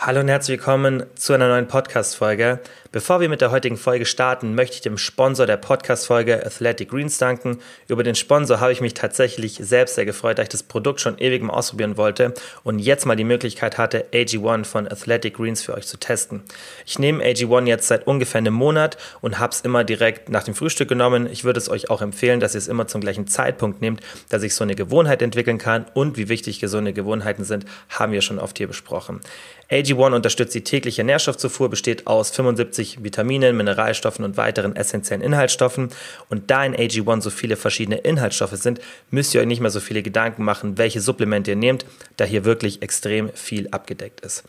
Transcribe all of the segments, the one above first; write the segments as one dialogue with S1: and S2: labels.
S1: Hallo und herzlich willkommen zu einer neuen Podcast-Folge. Bevor wir mit der heutigen Folge starten, möchte ich dem Sponsor der Podcast-Folge Athletic Greens danken. Über den Sponsor habe ich mich tatsächlich selbst sehr gefreut, da ich das Produkt schon ewig mal ausprobieren wollte und jetzt mal die Möglichkeit hatte, AG1 von Athletic Greens für euch zu testen. Ich nehme AG1 jetzt seit ungefähr einem Monat und habe es immer direkt nach dem Frühstück genommen. Ich würde es euch auch empfehlen, dass ihr es immer zum gleichen Zeitpunkt nehmt, dass ich so eine Gewohnheit entwickeln kann und wie wichtig gesunde Gewohnheiten sind, haben wir schon oft hier besprochen. AG1 unterstützt die tägliche Nährstoffzufuhr, besteht aus 75 Vitaminen, Mineralstoffen und weiteren essentiellen Inhaltsstoffen. Und da in AG1 so viele verschiedene Inhaltsstoffe sind, müsst ihr euch nicht mehr so viele Gedanken machen, welche Supplemente ihr nehmt, da hier wirklich extrem viel abgedeckt ist.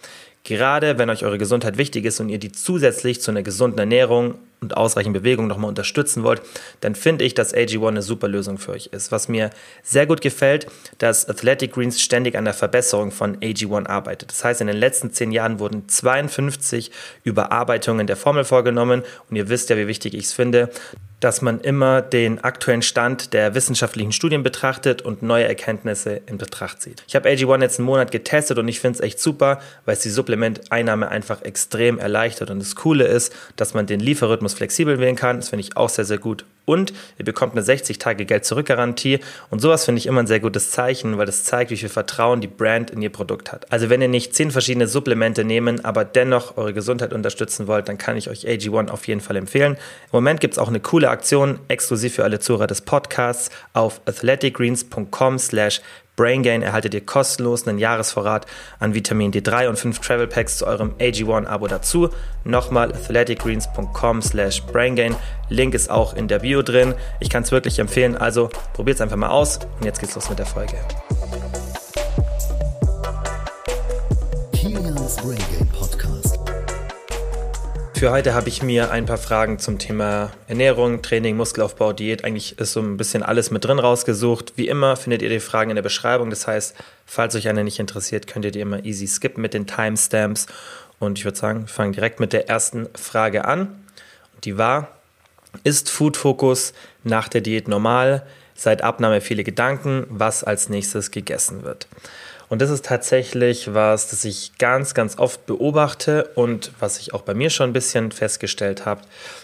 S1: Gerade wenn euch eure Gesundheit wichtig ist und ihr die zusätzlich zu einer gesunden Ernährung und ausreichend Bewegung nochmal unterstützen wollt, dann finde ich, dass AG1 eine super Lösung für euch ist. Was mir sehr gut gefällt, dass Athletic Greens ständig an der Verbesserung von AG1 arbeitet. Das heißt, in den letzten zehn Jahren wurden 52 Überarbeitungen der Formel vorgenommen und ihr wisst ja, wie wichtig ich es finde, dass man immer den aktuellen Stand der wissenschaftlichen Studien betrachtet und neue Erkenntnisse in Betracht zieht. Ich habe AG1 jetzt einen Monat getestet und ich finde es echt super, weil es die Supplementeinnahme einfach extrem erleichtert. Und das Coole ist, dass man den Lieferrhythmus flexibel wählen kann. Das finde ich auch sehr, sehr gut und ihr bekommt eine 60-Tage-Geld-Zurück-Garantie. Und sowas finde ich immer ein sehr gutes Zeichen, weil das zeigt, wie viel Vertrauen die Brand in ihr Produkt hat. Also wenn ihr nicht zehn verschiedene Supplemente nehmen, aber dennoch eure Gesundheit unterstützen wollt, dann kann ich euch AG1 auf jeden Fall empfehlen. Im Moment gibt es auch eine coole Aktion, exklusiv für alle Zuhörer des Podcasts auf athleticgreens.com slash BrainGain erhaltet ihr kostenlos einen Jahresvorrat an Vitamin D3 und 5 Travel Packs zu eurem AG1-Abo dazu. Nochmal athleticgreens.com slash BrainGain. Link ist auch in der Bio drin. Ich kann es wirklich empfehlen, also probiert es einfach mal aus und jetzt geht's los mit der Folge. Für heute habe ich mir ein paar Fragen zum Thema Ernährung, Training, Muskelaufbau, Diät. Eigentlich ist so ein bisschen alles mit drin rausgesucht. Wie immer findet ihr die Fragen in der Beschreibung. Das heißt, falls euch eine nicht interessiert, könnt ihr die immer easy skippen mit den Timestamps. Und ich würde sagen, wir fangen direkt mit der ersten Frage an. Und die war, ist Food Focus nach der Diät normal? Seit Abnahme viele Gedanken, was als nächstes gegessen wird. Und das ist tatsächlich was, das ich ganz, ganz oft beobachte und was ich auch bei mir schon ein bisschen festgestellt habe.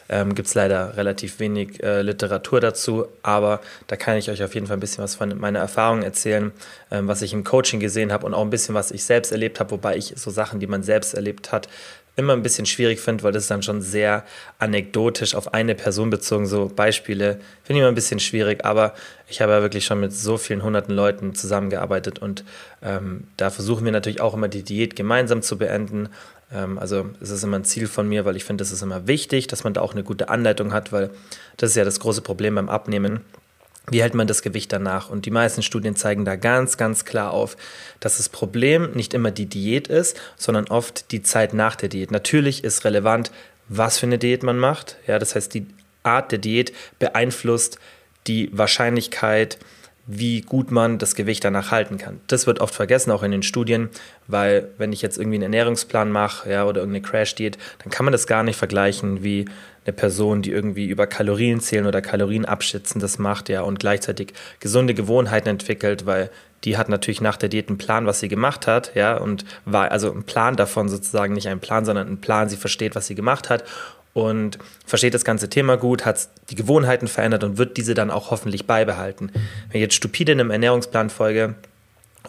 S1: Ähm, Gibt es leider relativ wenig äh, Literatur dazu, aber da kann ich euch auf jeden Fall ein bisschen was von meiner Erfahrung erzählen, ähm, was ich im Coaching gesehen habe und auch ein bisschen, was ich selbst erlebt habe, wobei ich so Sachen, die man selbst erlebt hat, immer ein bisschen schwierig finde, weil das dann schon sehr anekdotisch auf eine Person bezogen. So Beispiele finde ich immer ein bisschen schwierig, aber ich habe ja wirklich schon mit so vielen hunderten Leuten zusammengearbeitet und ähm, da versuchen wir natürlich auch immer die Diät gemeinsam zu beenden. Ähm, also es ist immer ein Ziel von mir, weil ich finde, es ist immer wichtig, dass man da auch eine gute Anleitung hat, weil das ist ja das große Problem beim Abnehmen wie hält man das Gewicht danach? Und die meisten Studien zeigen da ganz, ganz klar auf, dass das Problem nicht immer die Diät ist, sondern oft die Zeit nach der Diät. Natürlich ist relevant, was für eine Diät man macht. Ja, das heißt, die Art der Diät beeinflusst die Wahrscheinlichkeit, wie gut man das Gewicht danach halten kann. Das wird oft vergessen, auch in den Studien, weil wenn ich jetzt irgendwie einen Ernährungsplan mache ja, oder irgendeine Crash-Diät, dann kann man das gar nicht vergleichen wie eine Person, die irgendwie über Kalorien zählen oder Kalorien abschätzen das macht, ja, und gleichzeitig gesunde Gewohnheiten entwickelt, weil die hat natürlich nach der Diät einen Plan, was sie gemacht hat, ja, und war also ein Plan davon sozusagen, nicht ein Plan, sondern ein Plan, sie versteht, was sie gemacht hat und versteht das ganze Thema gut, hat die Gewohnheiten verändert und wird diese dann auch hoffentlich beibehalten. Wenn ich jetzt stupide in einem Ernährungsplan folge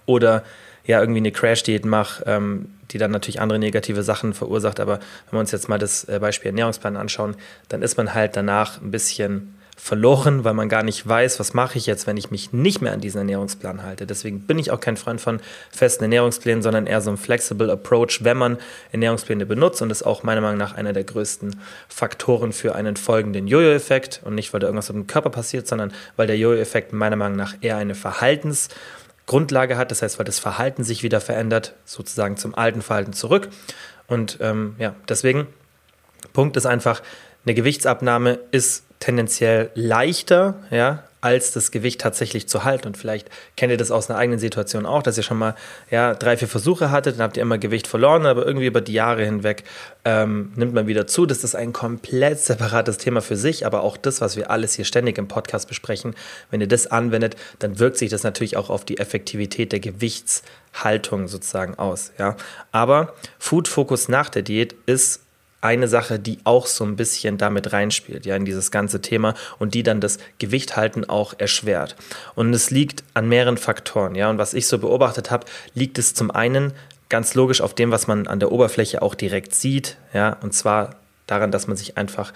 S1: oder ja irgendwie eine Crash-Diät mache, ähm, die dann natürlich andere negative Sachen verursacht, aber wenn wir uns jetzt mal das äh, Beispiel Ernährungsplan anschauen, dann ist man halt danach ein bisschen verloren, weil man gar nicht weiß, was mache ich jetzt, wenn ich mich nicht mehr an diesen Ernährungsplan halte. Deswegen bin ich auch kein Freund von festen Ernährungsplänen, sondern eher so ein flexible Approach, wenn man Ernährungspläne benutzt und das ist auch meiner Meinung nach einer der größten Faktoren für einen folgenden Jojo-Effekt und nicht, weil da irgendwas mit dem Körper passiert, sondern weil der Jojo-Effekt meiner Meinung nach eher eine Verhaltensgrundlage hat, das heißt, weil das Verhalten sich wieder verändert, sozusagen zum alten Verhalten zurück. Und ähm, ja, deswegen, Punkt ist einfach, eine Gewichtsabnahme ist tendenziell leichter, ja, als das Gewicht tatsächlich zu halten. Und vielleicht kennt ihr das aus einer eigenen Situation auch, dass ihr schon mal ja, drei, vier Versuche hattet, dann habt ihr immer Gewicht verloren, aber irgendwie über die Jahre hinweg ähm, nimmt man wieder zu. Das ist ein komplett separates Thema für sich, aber auch das, was wir alles hier ständig im Podcast besprechen, wenn ihr das anwendet, dann wirkt sich das natürlich auch auf die Effektivität der Gewichtshaltung sozusagen aus. Ja? Aber Food Focus nach der Diät ist eine Sache, die auch so ein bisschen damit reinspielt, ja, in dieses ganze Thema und die dann das Gewicht halten auch erschwert. Und es liegt an mehreren Faktoren, ja. Und was ich so beobachtet habe, liegt es zum einen ganz logisch auf dem, was man an der Oberfläche auch direkt sieht, ja, und zwar daran, dass man sich einfach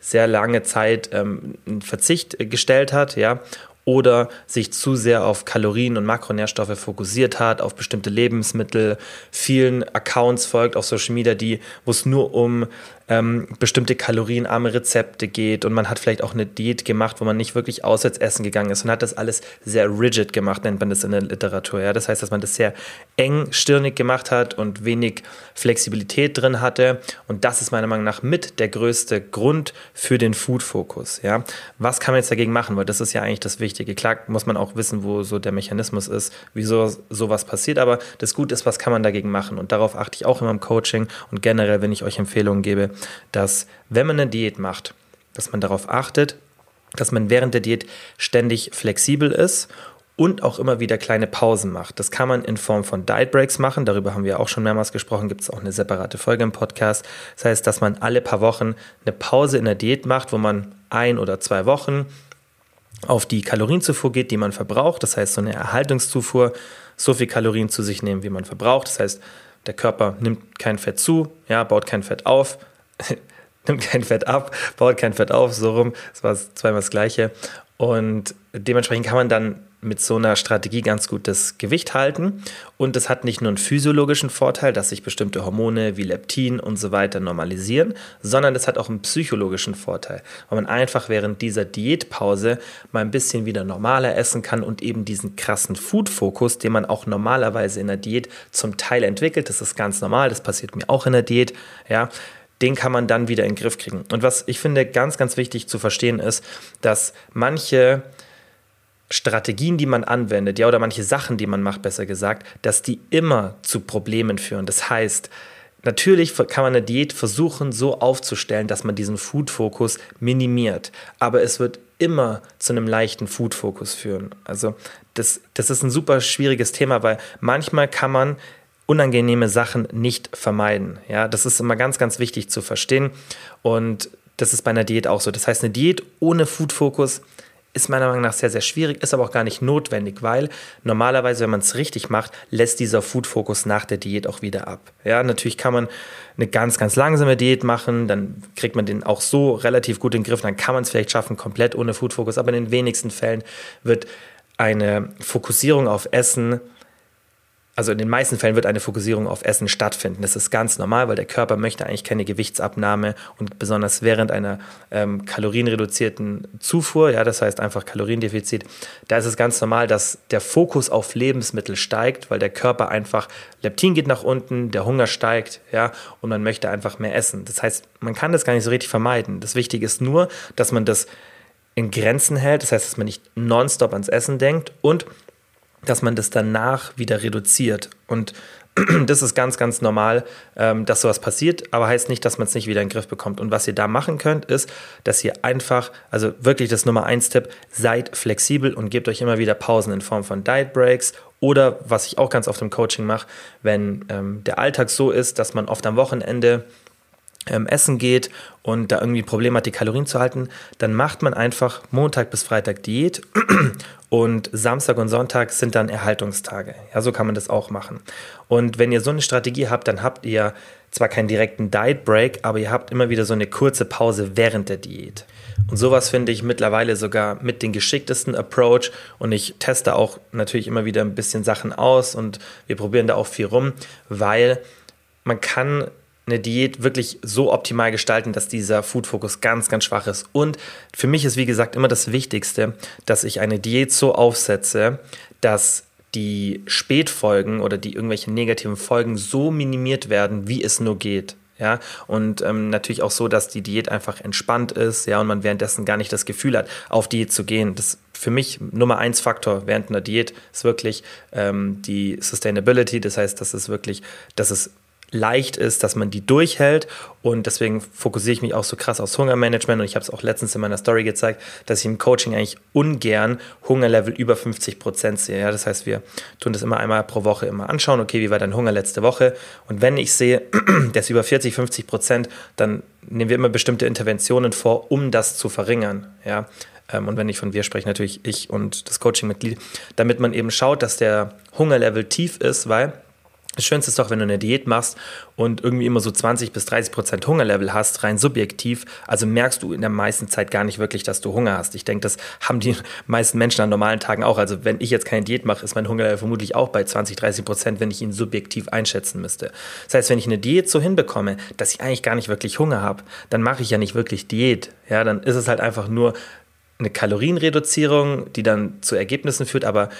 S1: sehr lange Zeit ähm, einen Verzicht gestellt hat, ja, oder sich zu sehr auf Kalorien und Makronährstoffe fokussiert hat, auf bestimmte Lebensmittel, vielen Accounts folgt auf Social Media, die, wo es nur um ähm, bestimmte kalorienarme Rezepte geht und man hat vielleicht auch eine Diät gemacht, wo man nicht wirklich auswärts essen gegangen ist und hat das alles sehr rigid gemacht, nennt man das in der Literatur. Ja? Das heißt, dass man das sehr engstirnig gemacht hat und wenig Flexibilität drin hatte und das ist meiner Meinung nach mit der größte Grund für den Food-Fokus. Ja? Was kann man jetzt dagegen machen? Weil das ist ja eigentlich das Wichtige. Klar muss man auch wissen, wo so der Mechanismus ist, wieso sowas passiert, aber das Gute ist, was kann man dagegen machen? Und darauf achte ich auch immer im Coaching und generell, wenn ich euch Empfehlungen gebe, dass wenn man eine Diät macht, dass man darauf achtet, dass man während der Diät ständig flexibel ist und auch immer wieder kleine Pausen macht. Das kann man in Form von Diet Breaks machen, darüber haben wir auch schon mehrmals gesprochen, gibt es auch eine separate Folge im Podcast. Das heißt, dass man alle paar Wochen eine Pause in der Diät macht, wo man ein oder zwei Wochen auf die Kalorienzufuhr geht, die man verbraucht. Das heißt, so eine Erhaltungszufuhr, so viel Kalorien zu sich nehmen, wie man verbraucht. Das heißt, der Körper nimmt kein Fett zu, ja, baut kein Fett auf, nimmt kein Fett ab, baut kein Fett auf, so rum. Das war zweimal das Gleiche. Und dementsprechend kann man dann mit so einer Strategie ganz gut das Gewicht halten. Und es hat nicht nur einen physiologischen Vorteil, dass sich bestimmte Hormone wie Leptin und so weiter normalisieren, sondern es hat auch einen psychologischen Vorteil, weil man einfach während dieser Diätpause mal ein bisschen wieder normaler essen kann und eben diesen krassen Food-Fokus, den man auch normalerweise in der Diät zum Teil entwickelt, das ist ganz normal, das passiert mir auch in der Diät, ja, den kann man dann wieder in den Griff kriegen. Und was ich finde ganz, ganz wichtig zu verstehen ist, dass manche Strategien, die man anwendet, ja, oder manche Sachen, die man macht, besser gesagt, dass die immer zu Problemen führen. Das heißt, Natürlich kann man eine Diät versuchen, so aufzustellen, dass man diesen Food-Fokus minimiert. Aber es wird immer zu einem leichten Food-Fokus führen. Also, das, das ist ein super schwieriges Thema, weil manchmal kann man unangenehme Sachen nicht vermeiden. Ja, das ist immer ganz, ganz wichtig zu verstehen. Und das ist bei einer Diät auch so. Das heißt, eine Diät ohne Food-Fokus ist meiner Meinung nach sehr, sehr schwierig, ist aber auch gar nicht notwendig, weil normalerweise, wenn man es richtig macht, lässt dieser Food-Fokus nach der Diät auch wieder ab. Ja, natürlich kann man eine ganz, ganz langsame Diät machen, dann kriegt man den auch so relativ gut in den Griff, dann kann man es vielleicht schaffen, komplett ohne Food-Fokus, aber in den wenigsten Fällen wird eine Fokussierung auf Essen also in den meisten Fällen wird eine Fokussierung auf Essen stattfinden. Das ist ganz normal, weil der Körper möchte eigentlich keine Gewichtsabnahme und besonders während einer ähm, kalorienreduzierten Zufuhr, ja, das heißt einfach Kaloriendefizit, da ist es ganz normal, dass der Fokus auf Lebensmittel steigt, weil der Körper einfach Leptin geht nach unten, der Hunger steigt, ja, und man möchte einfach mehr essen. Das heißt, man kann das gar nicht so richtig vermeiden. Das Wichtige ist nur, dass man das in Grenzen hält, das heißt, dass man nicht nonstop ans Essen denkt und dass man das danach wieder reduziert. Und das ist ganz, ganz normal, ähm, dass sowas passiert, aber heißt nicht, dass man es nicht wieder in den Griff bekommt. Und was ihr da machen könnt, ist, dass ihr einfach, also wirklich das Nummer eins Tipp, seid flexibel und gebt euch immer wieder Pausen in Form von Diet Breaks oder was ich auch ganz oft im Coaching mache, wenn ähm, der Alltag so ist, dass man oft am Wochenende ähm, essen geht und da irgendwie ein Problem hat, die Kalorien zu halten, dann macht man einfach Montag bis Freitag Diät und Samstag und Sonntag sind dann Erhaltungstage. Ja, so kann man das auch machen. Und wenn ihr so eine Strategie habt, dann habt ihr zwar keinen direkten Diet Break, aber ihr habt immer wieder so eine kurze Pause während der Diät. Und sowas finde ich mittlerweile sogar mit den geschicktesten Approach. Und ich teste auch natürlich immer wieder ein bisschen Sachen aus und wir probieren da auch viel rum, weil man kann eine Diät wirklich so optimal gestalten, dass dieser Food-Fokus ganz, ganz schwach ist. Und für mich ist, wie gesagt, immer das Wichtigste, dass ich eine Diät so aufsetze, dass die Spätfolgen oder die irgendwelche negativen Folgen so minimiert werden, wie es nur geht. Ja, und ähm, natürlich auch so, dass die Diät einfach entspannt ist, ja, und man währenddessen gar nicht das Gefühl hat, auf Diät zu gehen. Das für mich Nummer eins Faktor während einer Diät ist wirklich ähm, die Sustainability. Das heißt, dass es wirklich, dass es leicht ist, dass man die durchhält. Und deswegen fokussiere ich mich auch so krass aufs Hungermanagement. Und ich habe es auch letztens in meiner Story gezeigt, dass ich im Coaching eigentlich ungern Hungerlevel über 50 Prozent sehe. Ja, das heißt, wir tun das immer einmal pro Woche immer anschauen. Okay, wie war dein Hunger letzte Woche? Und wenn ich sehe, der ist über 40, 50 Prozent, dann nehmen wir immer bestimmte Interventionen vor, um das zu verringern. Ja, ähm, und wenn ich von wir spreche, natürlich ich und das Coaching-Mitglied, damit man eben schaut, dass der Hungerlevel tief ist, weil das Schönste ist doch, wenn du eine Diät machst und irgendwie immer so 20 bis 30 Prozent Hungerlevel hast, rein subjektiv. Also merkst du in der meisten Zeit gar nicht wirklich, dass du Hunger hast. Ich denke, das haben die meisten Menschen an normalen Tagen auch. Also wenn ich jetzt keine Diät mache, ist mein Hungerlevel vermutlich auch bei 20, 30 Prozent, wenn ich ihn subjektiv einschätzen müsste. Das heißt, wenn ich eine Diät so hinbekomme, dass ich eigentlich gar nicht wirklich Hunger habe, dann mache ich ja nicht wirklich Diät. Ja, dann ist es halt einfach nur eine Kalorienreduzierung, die dann zu Ergebnissen führt, aber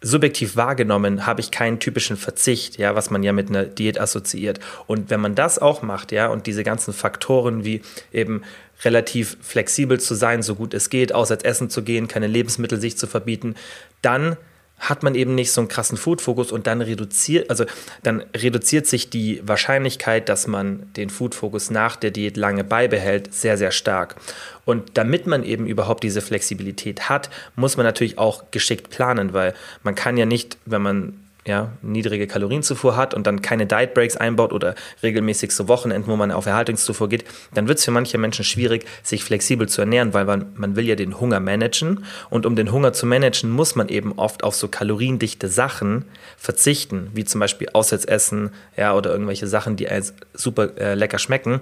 S1: subjektiv wahrgenommen habe ich keinen typischen Verzicht, ja, was man ja mit einer Diät assoziiert. Und wenn man das auch macht, ja, und diese ganzen Faktoren wie eben relativ flexibel zu sein, so gut es geht, auswärts essen zu gehen, keine Lebensmittel sich zu verbieten, dann hat man eben nicht so einen krassen Food-Fokus und dann reduziert, also dann reduziert sich die Wahrscheinlichkeit, dass man den Food-Fokus nach der Diät lange beibehält, sehr, sehr stark. Und damit man eben überhaupt diese Flexibilität hat, muss man natürlich auch geschickt planen, weil man kann ja nicht, wenn man ja, niedrige Kalorienzufuhr hat und dann keine Diet Breaks einbaut oder regelmäßig so Wochenenden, wo man auf Erhaltungszufuhr geht, dann wird es für manche Menschen schwierig, sich flexibel zu ernähren, weil man, man will ja den Hunger managen und um den Hunger zu managen, muss man eben oft auf so kaloriendichte Sachen verzichten, wie zum Beispiel Auswärtsessen ja, oder irgendwelche Sachen, die super äh, lecker schmecken,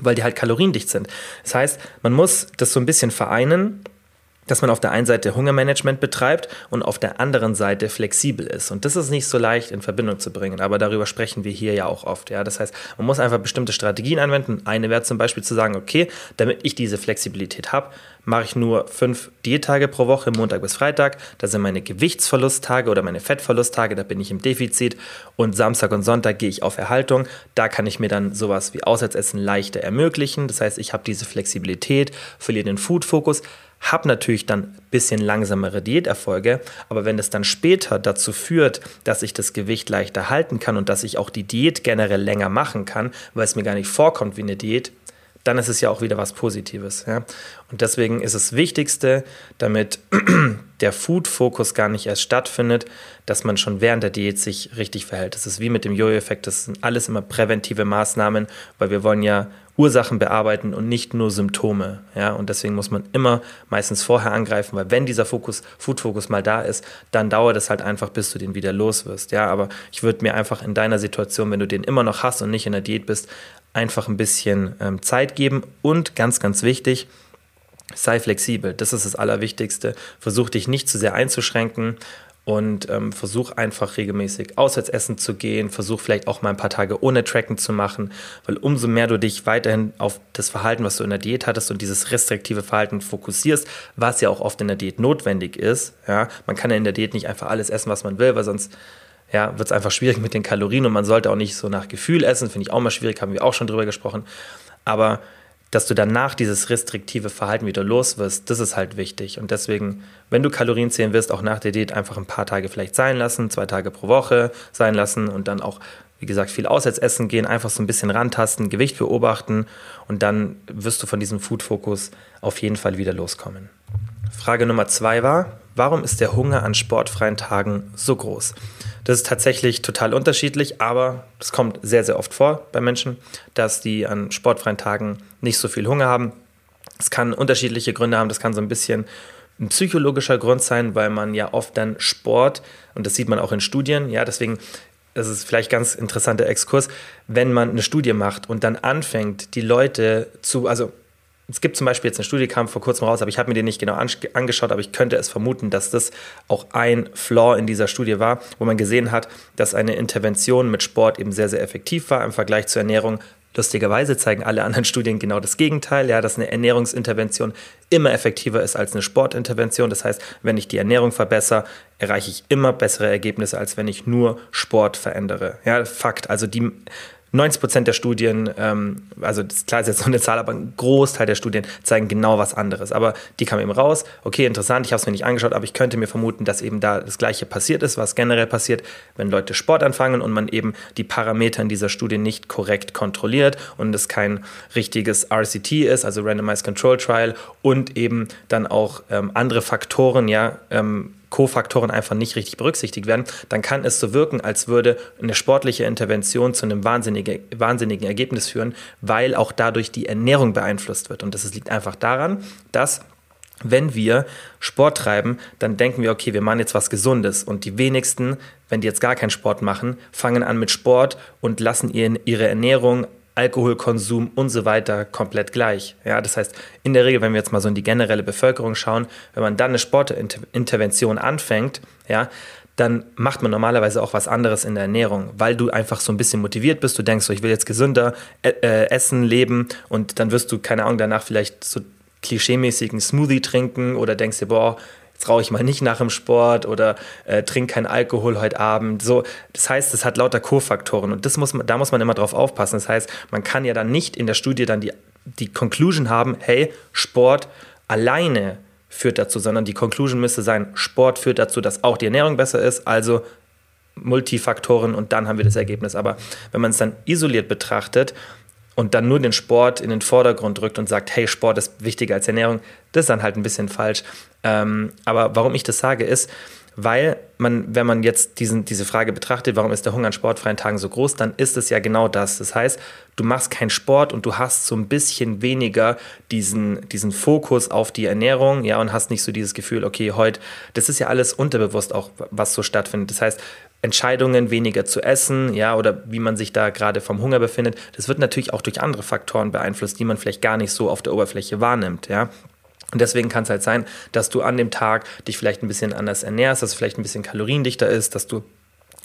S1: weil die halt kaloriendicht sind. Das heißt, man muss das so ein bisschen vereinen dass man auf der einen Seite Hungermanagement betreibt und auf der anderen Seite flexibel ist. Und das ist nicht so leicht in Verbindung zu bringen, aber darüber sprechen wir hier ja auch oft. Ja? Das heißt, man muss einfach bestimmte Strategien anwenden. Eine wäre zum Beispiel zu sagen, okay, damit ich diese Flexibilität habe, mache ich nur fünf Diättage pro Woche, Montag bis Freitag. Das sind meine Gewichtsverlusttage oder meine Fettverlusttage, da bin ich im Defizit. Und Samstag und Sonntag gehe ich auf Erhaltung. Da kann ich mir dann sowas wie Auswärtsessen leichter ermöglichen. Das heißt, ich habe diese Flexibilität, verliere den Food-Fokus habe natürlich dann ein bisschen langsamere Diäterfolge, aber wenn es dann später dazu führt, dass ich das Gewicht leichter halten kann und dass ich auch die Diät generell länger machen kann, weil es mir gar nicht vorkommt wie eine Diät, dann ist es ja auch wieder was Positives. Ja? Und deswegen ist das Wichtigste, damit der Food-Fokus gar nicht erst stattfindet, dass man schon während der Diät sich richtig verhält. Das ist wie mit dem Jojo-Effekt, das sind alles immer präventive Maßnahmen, weil wir wollen ja Ursachen bearbeiten und nicht nur Symptome. Ja? Und deswegen muss man immer meistens vorher angreifen, weil wenn dieser Fokus, Food-Fokus mal da ist, dann dauert es halt einfach, bis du den wieder los wirst. Ja? Aber ich würde mir einfach in deiner Situation, wenn du den immer noch hast und nicht in der Diät bist, einfach ein bisschen ähm, Zeit geben und ganz, ganz wichtig, sei flexibel. Das ist das Allerwichtigste. Versuch dich nicht zu sehr einzuschränken und ähm, versuch einfach regelmäßig auswärts essen zu gehen. Versuch vielleicht auch mal ein paar Tage ohne Tracken zu machen, weil umso mehr du dich weiterhin auf das Verhalten, was du in der Diät hattest und dieses restriktive Verhalten fokussierst, was ja auch oft in der Diät notwendig ist. Ja, man kann ja in der Diät nicht einfach alles essen, was man will, weil sonst ja, wird es einfach schwierig mit den Kalorien und man sollte auch nicht so nach Gefühl essen, finde ich auch mal schwierig, haben wir auch schon drüber gesprochen. Aber dass du danach dieses restriktive Verhalten wieder los wirst, das ist halt wichtig. Und deswegen, wenn du Kalorien zählen wirst, auch nach der Diät einfach ein paar Tage vielleicht sein lassen, zwei Tage pro Woche sein lassen und dann auch, wie gesagt, viel auswärts essen gehen, einfach so ein bisschen rantasten, Gewicht beobachten und dann wirst du von diesem Food-Fokus auf jeden Fall wieder loskommen. Frage Nummer zwei war, warum ist der Hunger an sportfreien Tagen so groß? Das ist tatsächlich total unterschiedlich, aber es kommt sehr, sehr oft vor bei Menschen, dass die an sportfreien Tagen nicht so viel Hunger haben. Es kann unterschiedliche Gründe haben, das kann so ein bisschen ein psychologischer Grund sein, weil man ja oft dann Sport, und das sieht man auch in Studien, ja, deswegen das ist vielleicht ganz interessanter Exkurs, wenn man eine Studie macht und dann anfängt, die Leute zu, also es gibt zum Beispiel jetzt eine Studie, kam vor kurzem raus, aber ich habe mir die nicht genau angeschaut, aber ich könnte es vermuten, dass das auch ein Flaw in dieser Studie war, wo man gesehen hat, dass eine Intervention mit Sport eben sehr, sehr effektiv war im Vergleich zur Ernährung. Lustigerweise zeigen alle anderen Studien genau das Gegenteil, ja, dass eine Ernährungsintervention immer effektiver ist als eine Sportintervention. Das heißt, wenn ich die Ernährung verbessere, erreiche ich immer bessere Ergebnisse, als wenn ich nur Sport verändere. Ja, Fakt. Also die 90 Prozent der Studien, ähm, also das, klar ist jetzt so eine Zahl, aber ein Großteil der Studien zeigen genau was anderes. Aber die kam eben raus, okay, interessant, ich habe es mir nicht angeschaut, aber ich könnte mir vermuten, dass eben da das Gleiche passiert ist, was generell passiert, wenn Leute Sport anfangen und man eben die Parameter in dieser Studie nicht korrekt kontrolliert und es kein richtiges RCT ist, also Randomized Control Trial und eben dann auch ähm, andere Faktoren, ja, ähm, Kofaktoren einfach nicht richtig berücksichtigt werden, dann kann es so wirken, als würde eine sportliche Intervention zu einem wahnsinnigen, wahnsinnigen Ergebnis führen, weil auch dadurch die Ernährung beeinflusst wird. Und das liegt einfach daran, dass wenn wir Sport treiben, dann denken wir, okay, wir machen jetzt was Gesundes. Und die wenigsten, wenn die jetzt gar keinen Sport machen, fangen an mit Sport und lassen ihre Ernährung Alkoholkonsum und so weiter komplett gleich. Ja, das heißt, in der Regel, wenn wir jetzt mal so in die generelle Bevölkerung schauen, wenn man dann eine Sportintervention anfängt, ja, dann macht man normalerweise auch was anderes in der Ernährung, weil du einfach so ein bisschen motiviert bist. Du denkst so, ich will jetzt gesünder äh, äh essen, leben und dann wirst du, keine Ahnung, danach vielleicht so klischeemäßigen Smoothie trinken oder denkst dir, boah, rauche ich mal nicht nach dem Sport oder äh, trinke keinen Alkohol heute Abend. So, das heißt, es hat lauter Co-Faktoren und das muss man, da muss man immer drauf aufpassen. Das heißt, man kann ja dann nicht in der Studie dann die, die Conclusion haben, hey, Sport alleine führt dazu, sondern die Conclusion müsste sein, Sport führt dazu, dass auch die Ernährung besser ist, also Multifaktoren und dann haben wir das Ergebnis. Aber wenn man es dann isoliert betrachtet, und dann nur den Sport in den Vordergrund drückt und sagt, hey, Sport ist wichtiger als Ernährung, das ist dann halt ein bisschen falsch. Ähm, aber warum ich das sage, ist, weil man, wenn man jetzt diesen, diese Frage betrachtet, warum ist der Hunger an sportfreien Tagen so groß, dann ist es ja genau das. Das heißt, du machst keinen Sport und du hast so ein bisschen weniger diesen, diesen Fokus auf die Ernährung, ja, und hast nicht so dieses Gefühl, okay, heute, das ist ja alles unterbewusst auch, was so stattfindet. Das heißt, Entscheidungen, weniger zu essen, ja, oder wie man sich da gerade vom Hunger befindet, das wird natürlich auch durch andere Faktoren beeinflusst, die man vielleicht gar nicht so auf der Oberfläche wahrnimmt, ja. Und deswegen kann es halt sein, dass du an dem Tag dich vielleicht ein bisschen anders ernährst, dass es vielleicht ein bisschen kaloriendichter ist, dass du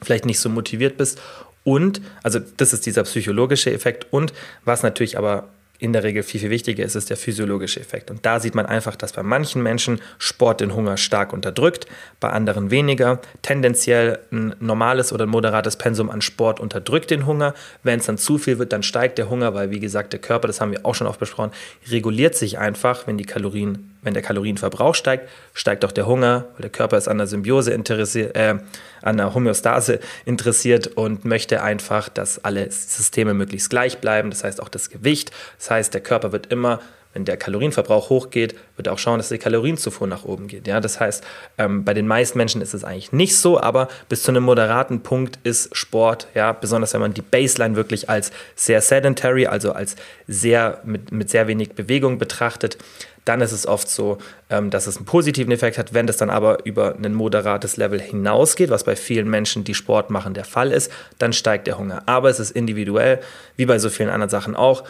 S1: vielleicht nicht so motiviert bist. Und, also das ist dieser psychologische Effekt. Und was natürlich aber in der Regel viel, viel wichtiger ist, ist der physiologische Effekt. Und da sieht man einfach, dass bei manchen Menschen Sport den Hunger stark unterdrückt, bei anderen weniger. Tendenziell ein normales oder ein moderates Pensum an Sport unterdrückt den Hunger. Wenn es dann zu viel wird, dann steigt der Hunger, weil, wie gesagt, der Körper, das haben wir auch schon oft besprochen, reguliert sich einfach, wenn die Kalorien wenn der Kalorienverbrauch steigt, steigt auch der Hunger, weil der Körper ist an der Symbiose interessiert, äh, an der Homöostase interessiert und möchte einfach, dass alle Systeme möglichst gleich bleiben. Das heißt auch das Gewicht. Das heißt, der Körper wird immer wenn der Kalorienverbrauch hochgeht, wird auch schauen, dass die Kalorienzufuhr nach oben geht. Ja, das heißt, ähm, bei den meisten Menschen ist es eigentlich nicht so, aber bis zu einem moderaten Punkt ist Sport, ja, besonders wenn man die Baseline wirklich als sehr sedentary, also als sehr mit, mit sehr wenig Bewegung betrachtet, dann ist es oft so, ähm, dass es einen positiven Effekt hat. Wenn das dann aber über ein moderates Level hinausgeht, was bei vielen Menschen, die Sport machen, der Fall ist, dann steigt der Hunger. Aber es ist individuell, wie bei so vielen anderen Sachen auch.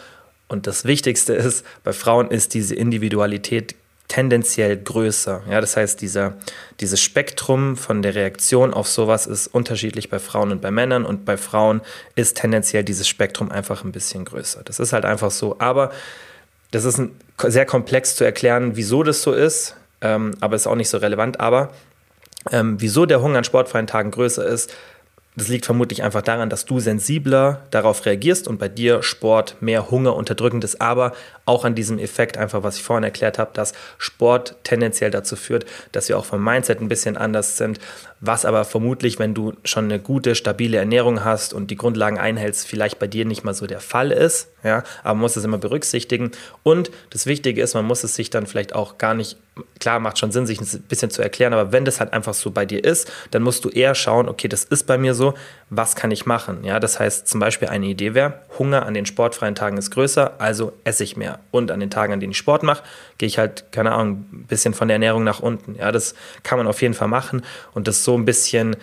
S1: Und das Wichtigste ist, bei Frauen ist diese Individualität tendenziell größer. Ja, das heißt, dieser, dieses Spektrum von der Reaktion auf sowas ist unterschiedlich bei Frauen und bei Männern und bei Frauen ist tendenziell dieses Spektrum einfach ein bisschen größer. Das ist halt einfach so. Aber das ist ein, sehr komplex zu erklären, wieso das so ist, ähm, aber ist auch nicht so relevant. Aber ähm, wieso der Hunger an sportfreien Tagen größer ist, das liegt vermutlich einfach daran, dass du sensibler darauf reagierst und bei dir Sport mehr Hunger unterdrückend ist, aber auch an diesem Effekt, einfach was ich vorhin erklärt habe, dass Sport tendenziell dazu führt, dass wir auch vom Mindset ein bisschen anders sind, was aber vermutlich, wenn du schon eine gute, stabile Ernährung hast und die Grundlagen einhältst, vielleicht bei dir nicht mal so der Fall ist. Ja, aber man muss es immer berücksichtigen. Und das Wichtige ist, man muss es sich dann vielleicht auch gar nicht, klar, macht schon Sinn, sich ein bisschen zu erklären, aber wenn das halt einfach so bei dir ist, dann musst du eher schauen, okay, das ist bei mir so, was kann ich machen? Ja, das heißt zum Beispiel eine Idee wäre, Hunger an den sportfreien Tagen ist größer, also esse ich mehr. Und an den Tagen, an denen ich Sport mache, gehe ich halt, keine Ahnung, ein bisschen von der Ernährung nach unten. Ja, das kann man auf jeden Fall machen und das so ein bisschen,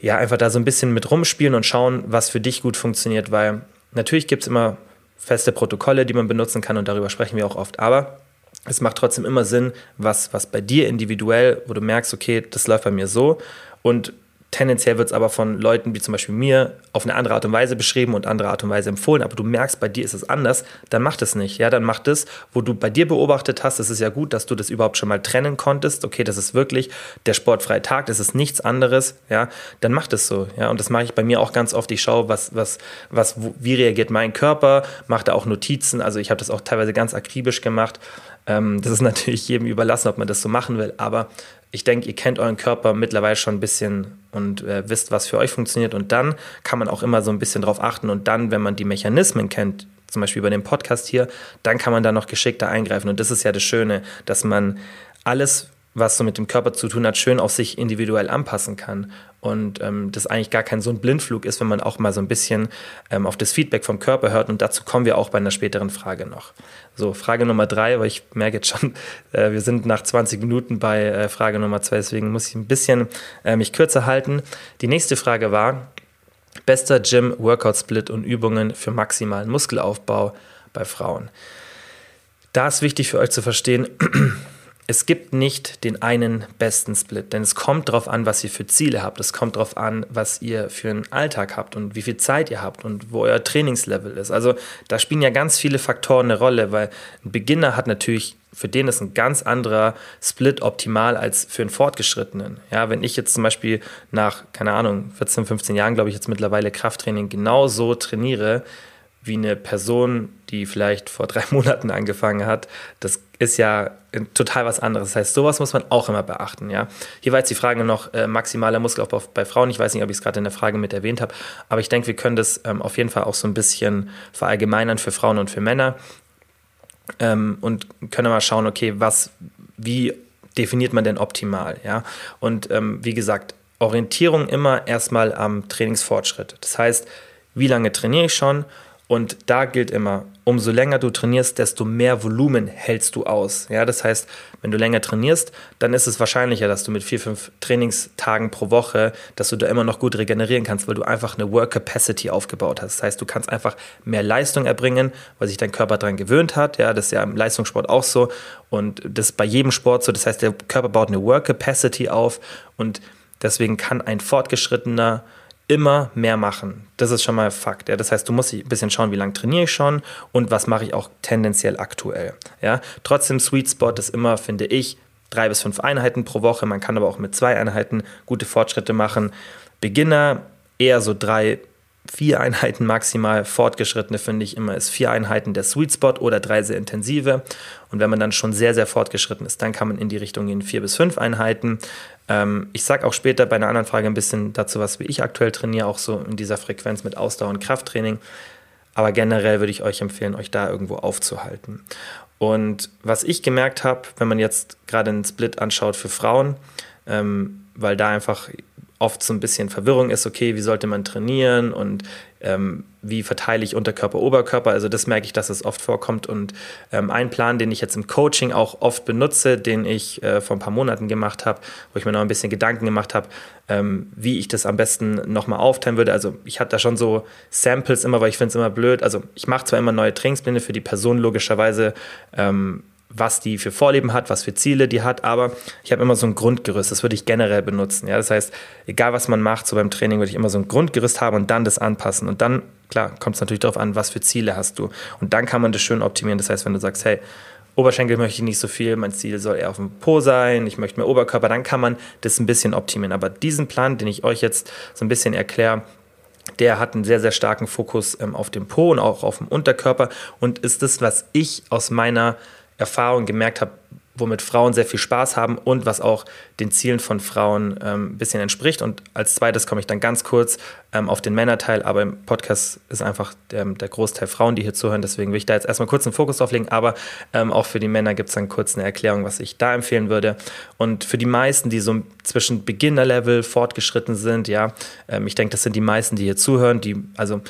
S1: ja, einfach da so ein bisschen mit rumspielen und schauen, was für dich gut funktioniert, weil natürlich gibt es immer feste Protokolle, die man benutzen kann und darüber sprechen wir auch oft, aber es macht trotzdem immer Sinn, was, was bei dir individuell, wo du merkst, okay, das läuft bei mir so und Tendenziell wird es aber von Leuten wie zum Beispiel mir auf eine andere Art und Weise beschrieben und andere Art und Weise empfohlen, aber du merkst, bei dir ist es anders, dann mach das nicht. Ja, dann mach das, wo du bei dir beobachtet hast, es ist ja gut, dass du das überhaupt schon mal trennen konntest. Okay, das ist wirklich der sportfreie Tag, das ist nichts anderes, ja, dann mach das so. Ja, und das mache ich bei mir auch ganz oft. Ich schaue, was, was, was, wie reagiert mein Körper, mache da auch Notizen. Also ich habe das auch teilweise ganz akribisch gemacht. Ähm, das ist natürlich jedem überlassen, ob man das so machen will, aber ich denke, ihr kennt euren Körper mittlerweile schon ein bisschen und äh, wisst, was für euch funktioniert. Und dann kann man auch immer so ein bisschen drauf achten. Und dann, wenn man die Mechanismen kennt, zum Beispiel bei dem Podcast hier, dann kann man da noch geschickter eingreifen. Und das ist ja das Schöne, dass man alles was so mit dem Körper zu tun hat, schön auf sich individuell anpassen kann. Und ähm, das eigentlich gar kein so ein Blindflug ist, wenn man auch mal so ein bisschen ähm, auf das Feedback vom Körper hört. Und dazu kommen wir auch bei einer späteren Frage noch. So, Frage Nummer drei, weil ich merke jetzt schon, äh, wir sind nach 20 Minuten bei äh, Frage Nummer zwei, deswegen muss ich ein bisschen äh, mich kürzer halten. Die nächste Frage war, bester Gym-Workout-Split und Übungen für maximalen Muskelaufbau bei Frauen. Da ist wichtig für euch zu verstehen, es gibt nicht den einen besten Split, denn es kommt darauf an, was ihr für Ziele habt. Es kommt darauf an, was ihr für einen Alltag habt und wie viel Zeit ihr habt und wo euer Trainingslevel ist. Also da spielen ja ganz viele Faktoren eine Rolle, weil ein Beginner hat natürlich, für den ist ein ganz anderer Split optimal als für einen Fortgeschrittenen. Ja, wenn ich jetzt zum Beispiel nach, keine Ahnung, 14, 15 Jahren, glaube ich, jetzt mittlerweile Krafttraining genauso trainiere, wie eine Person, die vielleicht vor drei Monaten angefangen hat, das ist ja total was anderes. Das heißt, sowas muss man auch immer beachten. Ja? Hier war jetzt die Frage noch äh, maximaler Muskelaufbau bei Frauen. Ich weiß nicht, ob ich es gerade in der Frage mit erwähnt habe, aber ich denke, wir können das ähm, auf jeden Fall auch so ein bisschen verallgemeinern für Frauen und für Männer ähm, und können mal schauen, okay, was, wie definiert man denn optimal? Ja? Und ähm, wie gesagt, Orientierung immer erstmal am Trainingsfortschritt. Das heißt, wie lange trainiere ich schon? Und da gilt immer, umso länger du trainierst, desto mehr Volumen hältst du aus. Ja, das heißt, wenn du länger trainierst, dann ist es wahrscheinlicher, dass du mit vier, fünf Trainingstagen pro Woche, dass du da immer noch gut regenerieren kannst, weil du einfach eine Work Capacity aufgebaut hast. Das heißt, du kannst einfach mehr Leistung erbringen, weil sich dein Körper daran gewöhnt hat. Ja, das ist ja im Leistungssport auch so. Und das ist bei jedem Sport so. Das heißt, der Körper baut eine Work Capacity auf und deswegen kann ein fortgeschrittener immer mehr machen. Das ist schon mal Fakt. Ja. Das heißt, du musst ein bisschen schauen, wie lange trainiere ich schon und was mache ich auch tendenziell aktuell. Ja. Trotzdem, Sweet Spot ist immer, finde ich, drei bis fünf Einheiten pro Woche. Man kann aber auch mit zwei Einheiten gute Fortschritte machen. Beginner eher so drei, vier Einheiten maximal. Fortgeschrittene finde ich immer ist vier Einheiten der Sweet Spot oder drei sehr intensive. Und wenn man dann schon sehr, sehr fortgeschritten ist, dann kann man in die Richtung gehen vier bis fünf Einheiten. Ähm, ich sage auch später bei einer anderen Frage ein bisschen dazu, was wie ich aktuell trainiere, auch so in dieser Frequenz mit Ausdauer und Krafttraining. Aber generell würde ich euch empfehlen, euch da irgendwo aufzuhalten. Und was ich gemerkt habe, wenn man jetzt gerade einen Split anschaut für Frauen, ähm, weil da einfach oft so ein bisschen Verwirrung ist, okay, wie sollte man trainieren und ähm, wie verteile ich Unterkörper, Oberkörper. Also das merke ich, dass es oft vorkommt. Und ähm, ein Plan, den ich jetzt im Coaching auch oft benutze, den ich äh, vor ein paar Monaten gemacht habe, wo ich mir noch ein bisschen Gedanken gemacht habe, ähm, wie ich das am besten nochmal aufteilen würde. Also ich hatte da schon so Samples immer, weil ich finde es immer blöd. Also ich mache zwar immer neue Trainingspläne für die Person logischerweise, ähm, was die für Vorleben hat, was für Ziele die hat, aber ich habe immer so ein Grundgerüst, das würde ich generell benutzen. Ja? Das heißt, egal was man macht, so beim Training würde ich immer so ein Grundgerüst haben und dann das anpassen. Und dann, klar, kommt es natürlich darauf an, was für Ziele hast du. Und dann kann man das schön optimieren. Das heißt, wenn du sagst, hey, Oberschenkel möchte ich nicht so viel, mein Ziel soll eher auf dem Po sein, ich möchte mehr Oberkörper, dann kann man das ein bisschen optimieren. Aber diesen Plan, den ich euch jetzt so ein bisschen erkläre, der hat einen sehr, sehr starken Fokus ähm, auf dem Po und auch auf dem Unterkörper und ist das, was ich aus meiner Erfahrung gemerkt habe, womit Frauen sehr viel Spaß haben und was auch den Zielen von Frauen ähm, ein bisschen entspricht. Und als zweites komme ich dann ganz kurz ähm, auf den Männerteil, aber im Podcast ist einfach der, der, Großteil Frauen, die hier zuhören. Deswegen will ich da jetzt erstmal kurz einen Fokus drauf legen, aber ähm, auch für die Männer gibt es dann kurz eine Erklärung, was ich da empfehlen würde. Und für die meisten, die so zwischen Beginner-Level fortgeschritten sind, ja, ähm, ich denke, das sind die meisten, die hier zuhören, die also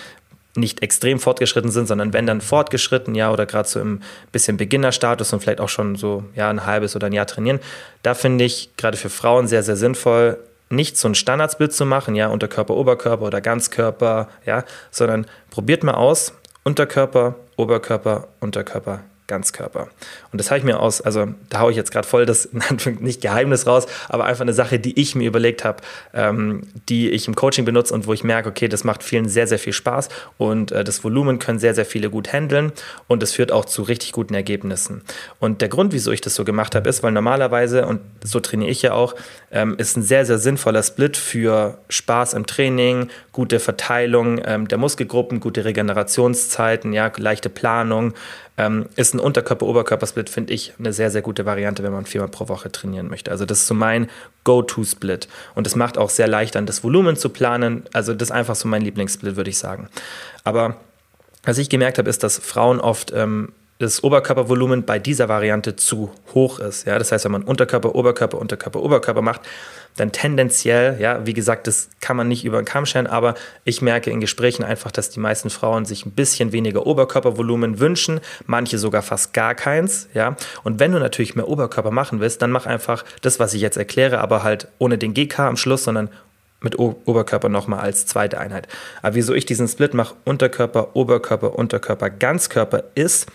S1: nicht extrem fortgeschritten sind, sondern wenn dann fortgeschritten, ja, oder gerade so im bisschen Beginnerstatus und vielleicht auch schon so ja, ein halbes oder ein Jahr trainieren, da finde ich gerade für Frauen sehr, sehr sinnvoll, nicht so ein Standardsbild zu machen, ja, Unterkörper, Oberkörper oder Ganzkörper, ja, sondern probiert mal aus, Unterkörper, Oberkörper, Unterkörper, Ganzkörper. Und das habe ich mir aus, also da haue ich jetzt gerade voll das nicht Geheimnis raus, aber einfach eine Sache, die ich mir überlegt habe, ähm, die ich im Coaching benutze und wo ich merke, okay, das macht vielen sehr, sehr viel Spaß und äh, das Volumen können sehr, sehr viele gut handeln und es führt auch zu richtig guten Ergebnissen. Und der Grund, wieso ich das so gemacht habe, ist, weil normalerweise, und so trainiere ich ja auch, ähm, ist ein sehr, sehr sinnvoller Split für Spaß im Training, gute Verteilung ähm, der Muskelgruppen, gute Regenerationszeiten, ja, leichte Planung, ähm, ist ein Unterkörper-Oberkörper-Split, finde ich, eine sehr, sehr gute Variante, wenn man viermal pro Woche trainieren möchte. Also das ist so mein Go-To-Split. Und es macht auch sehr leicht dann das Volumen zu planen. Also das ist einfach so mein Lieblingssplit, würde ich sagen. Aber was ich gemerkt habe, ist, dass Frauen oft ähm, das Oberkörpervolumen bei dieser Variante zu hoch ist. Ja, das heißt, wenn man Unterkörper, Oberkörper, Unterkörper, Oberkörper macht, dann tendenziell, ja, wie gesagt, das kann man nicht über den Kamm scheren, aber ich merke in Gesprächen einfach, dass die meisten Frauen sich ein bisschen weniger Oberkörpervolumen wünschen, manche sogar fast gar keins, ja. Und wenn du natürlich mehr Oberkörper machen willst, dann mach einfach das, was ich jetzt erkläre, aber halt ohne den GK am Schluss, sondern mit o Oberkörper nochmal als zweite Einheit. Aber wieso ich diesen Split mache, Unterkörper, Oberkörper, Unterkörper, Ganzkörper, ist,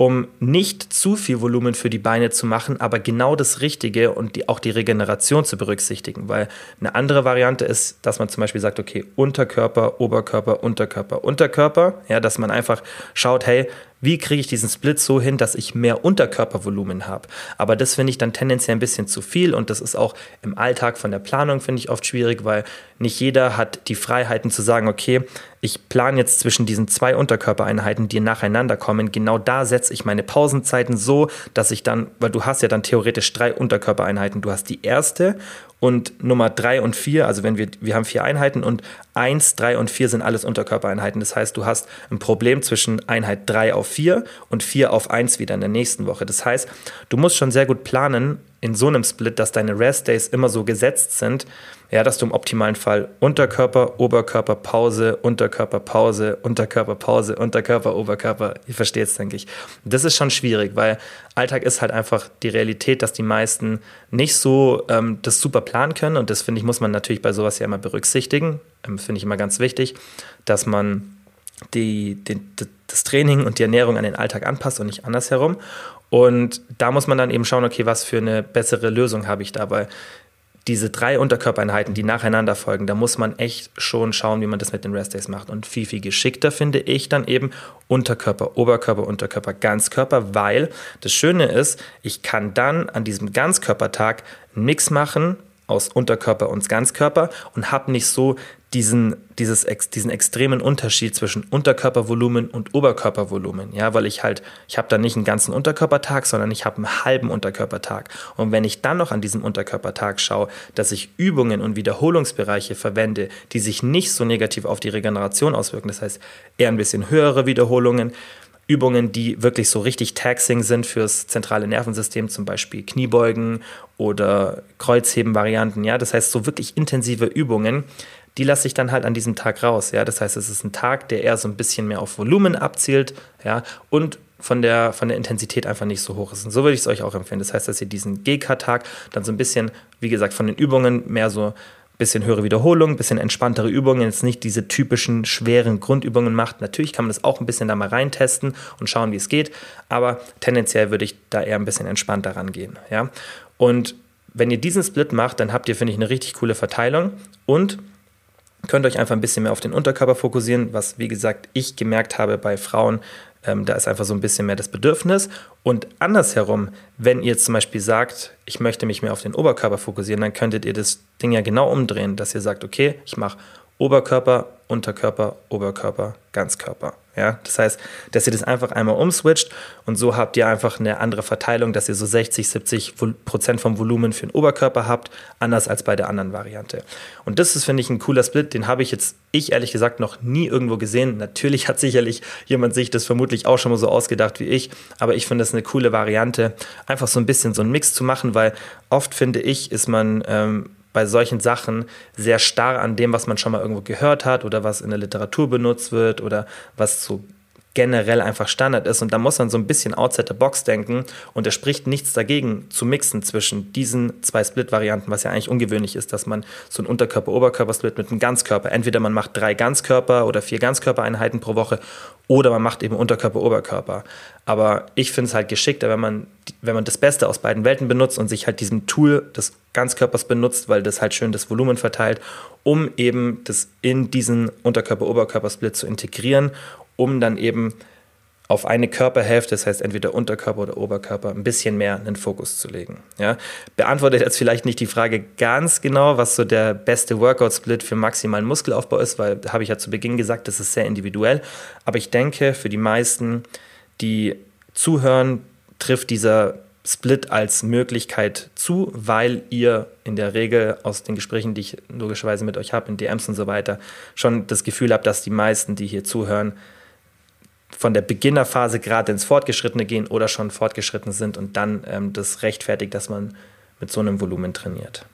S1: um nicht zu viel Volumen für die Beine zu machen, aber genau das Richtige und die, auch die Regeneration zu berücksichtigen. Weil eine andere Variante ist, dass man zum Beispiel sagt, okay, Unterkörper, Oberkörper, Unterkörper, Unterkörper. Ja, dass man einfach schaut, hey, wie kriege ich diesen Split so hin, dass ich mehr Unterkörpervolumen habe. Aber das finde ich dann tendenziell ein bisschen zu viel und das ist auch im Alltag von der Planung, finde ich oft schwierig, weil nicht jeder hat die Freiheiten zu sagen, okay, ich plane jetzt zwischen diesen zwei Unterkörpereinheiten, die nacheinander kommen. Genau da setze ich meine Pausenzeiten so, dass ich dann, weil du hast ja dann theoretisch drei Unterkörpereinheiten. Du hast die erste und Nummer drei und vier, also wenn wir, wir haben vier Einheiten und eins, drei und vier sind alles Unterkörpereinheiten. Das heißt, du hast ein Problem zwischen Einheit drei auf vier und vier auf eins wieder in der nächsten Woche. Das heißt, du musst schon sehr gut planen in so einem Split, dass deine Rest Days immer so gesetzt sind, ja, dass du im optimalen Fall Unterkörper, Oberkörper, Pause, Unterkörper, Pause, Unterkörper, Pause, Unterkörper, Oberkörper, ihr versteht es, denke ich. Das ist schon schwierig, weil Alltag ist halt einfach die Realität, dass die meisten nicht so ähm, das super planen können und das finde ich, muss man natürlich bei sowas ja immer berücksichtigen, ähm, finde ich immer ganz wichtig, dass man die, den, das Training und die Ernährung an den Alltag anpasst und nicht andersherum. Und da muss man dann eben schauen, okay, was für eine bessere Lösung habe ich da, weil diese drei Unterkörpereinheiten, die nacheinander folgen, da muss man echt schon schauen, wie man das mit den Rest Days macht. Und viel, viel geschickter finde ich dann eben Unterkörper, Oberkörper, Unterkörper, Ganzkörper, weil das Schöne ist, ich kann dann an diesem Ganzkörpertag nichts machen aus Unterkörper und Ganzkörper und habe nicht so diesen, dieses, diesen extremen Unterschied zwischen Unterkörpervolumen und Oberkörpervolumen. Ja, weil ich halt, ich habe da nicht einen ganzen Unterkörpertag, sondern ich habe einen halben Unterkörpertag. Und wenn ich dann noch an diesem Unterkörpertag schaue, dass ich Übungen und Wiederholungsbereiche verwende, die sich nicht so negativ auf die Regeneration auswirken, das heißt eher ein bisschen höhere Wiederholungen, Übungen, die wirklich so richtig taxing sind fürs zentrale Nervensystem, zum Beispiel Kniebeugen oder Kreuzheben-Varianten. Ja, das heißt so wirklich intensive Übungen, die lasse ich dann halt an diesem Tag raus. Ja, das heißt, es ist ein Tag, der eher so ein bisschen mehr auf Volumen abzielt. Ja, und von der, von der Intensität einfach nicht so hoch ist. Und so würde ich es euch auch empfehlen. Das heißt, dass ihr diesen GK-Tag dann so ein bisschen, wie gesagt, von den Übungen mehr so bisschen höhere Wiederholungen, bisschen entspanntere Übungen, jetzt nicht diese typischen schweren Grundübungen macht. Natürlich kann man das auch ein bisschen da mal reintesten und schauen, wie es geht, aber tendenziell würde ich da eher ein bisschen entspannter rangehen. Ja? Und wenn ihr diesen Split macht, dann habt ihr, finde ich, eine richtig coole Verteilung und könnt euch einfach ein bisschen mehr auf den Unterkörper fokussieren, was, wie gesagt, ich gemerkt habe bei Frauen, ähm, da ist einfach so ein bisschen mehr das Bedürfnis. Und andersherum, wenn ihr zum Beispiel sagt, ich möchte mich mehr auf den Oberkörper fokussieren, dann könntet ihr das Ding ja genau umdrehen, dass ihr sagt, okay, ich mache Oberkörper, Unterkörper, Oberkörper, Ganzkörper. Ja, das heißt, dass ihr das einfach einmal umswitcht und so habt ihr einfach eine andere Verteilung, dass ihr so 60, 70 Prozent vom Volumen für den Oberkörper habt, anders als bei der anderen Variante. Und das ist, finde ich, ein cooler Split. Den habe ich jetzt, ich ehrlich gesagt, noch nie irgendwo gesehen. Natürlich hat sicherlich jemand sich das vermutlich auch schon mal so ausgedacht wie ich, aber ich finde das eine coole Variante, einfach so ein bisschen so einen Mix zu machen, weil oft finde ich, ist man ähm, bei solchen Sachen sehr starr an dem, was man schon mal irgendwo gehört hat oder was in der Literatur benutzt wird oder was so generell einfach Standard ist. Und da muss man so ein bisschen outside the box denken. Und es spricht nichts dagegen, zu mixen zwischen diesen zwei Split-Varianten, was ja eigentlich ungewöhnlich ist, dass man so einen Unterkörper-Oberkörper-Split mit einem Ganzkörper, entweder man macht drei Ganzkörper oder vier Ganzkörpereinheiten pro Woche oder man macht eben Unterkörper-Oberkörper. Aber ich finde es halt geschickter, wenn man, wenn man das Beste aus beiden Welten benutzt und sich halt diesem Tool des Ganzkörpers benutzt, weil das halt schön das Volumen verteilt, um eben das in diesen Unterkörper-Oberkörper-Split zu integrieren um dann eben auf eine Körperhälfte, das heißt entweder Unterkörper oder Oberkörper, ein bisschen mehr einen Fokus zu legen. Ja? Beantwortet jetzt vielleicht nicht die Frage ganz genau, was so der beste Workout-Split für maximalen Muskelaufbau ist, weil habe ich ja zu Beginn gesagt, das ist sehr individuell. Aber ich denke, für die meisten, die zuhören, trifft dieser Split als Möglichkeit zu, weil ihr in der Regel aus den Gesprächen, die ich logischerweise mit euch habe, in DMs und so weiter, schon das Gefühl habt, dass die meisten, die hier zuhören, von der Beginnerphase gerade ins Fortgeschrittene gehen oder schon fortgeschritten sind und dann ähm, das rechtfertigt, dass man mit so einem Volumen trainiert.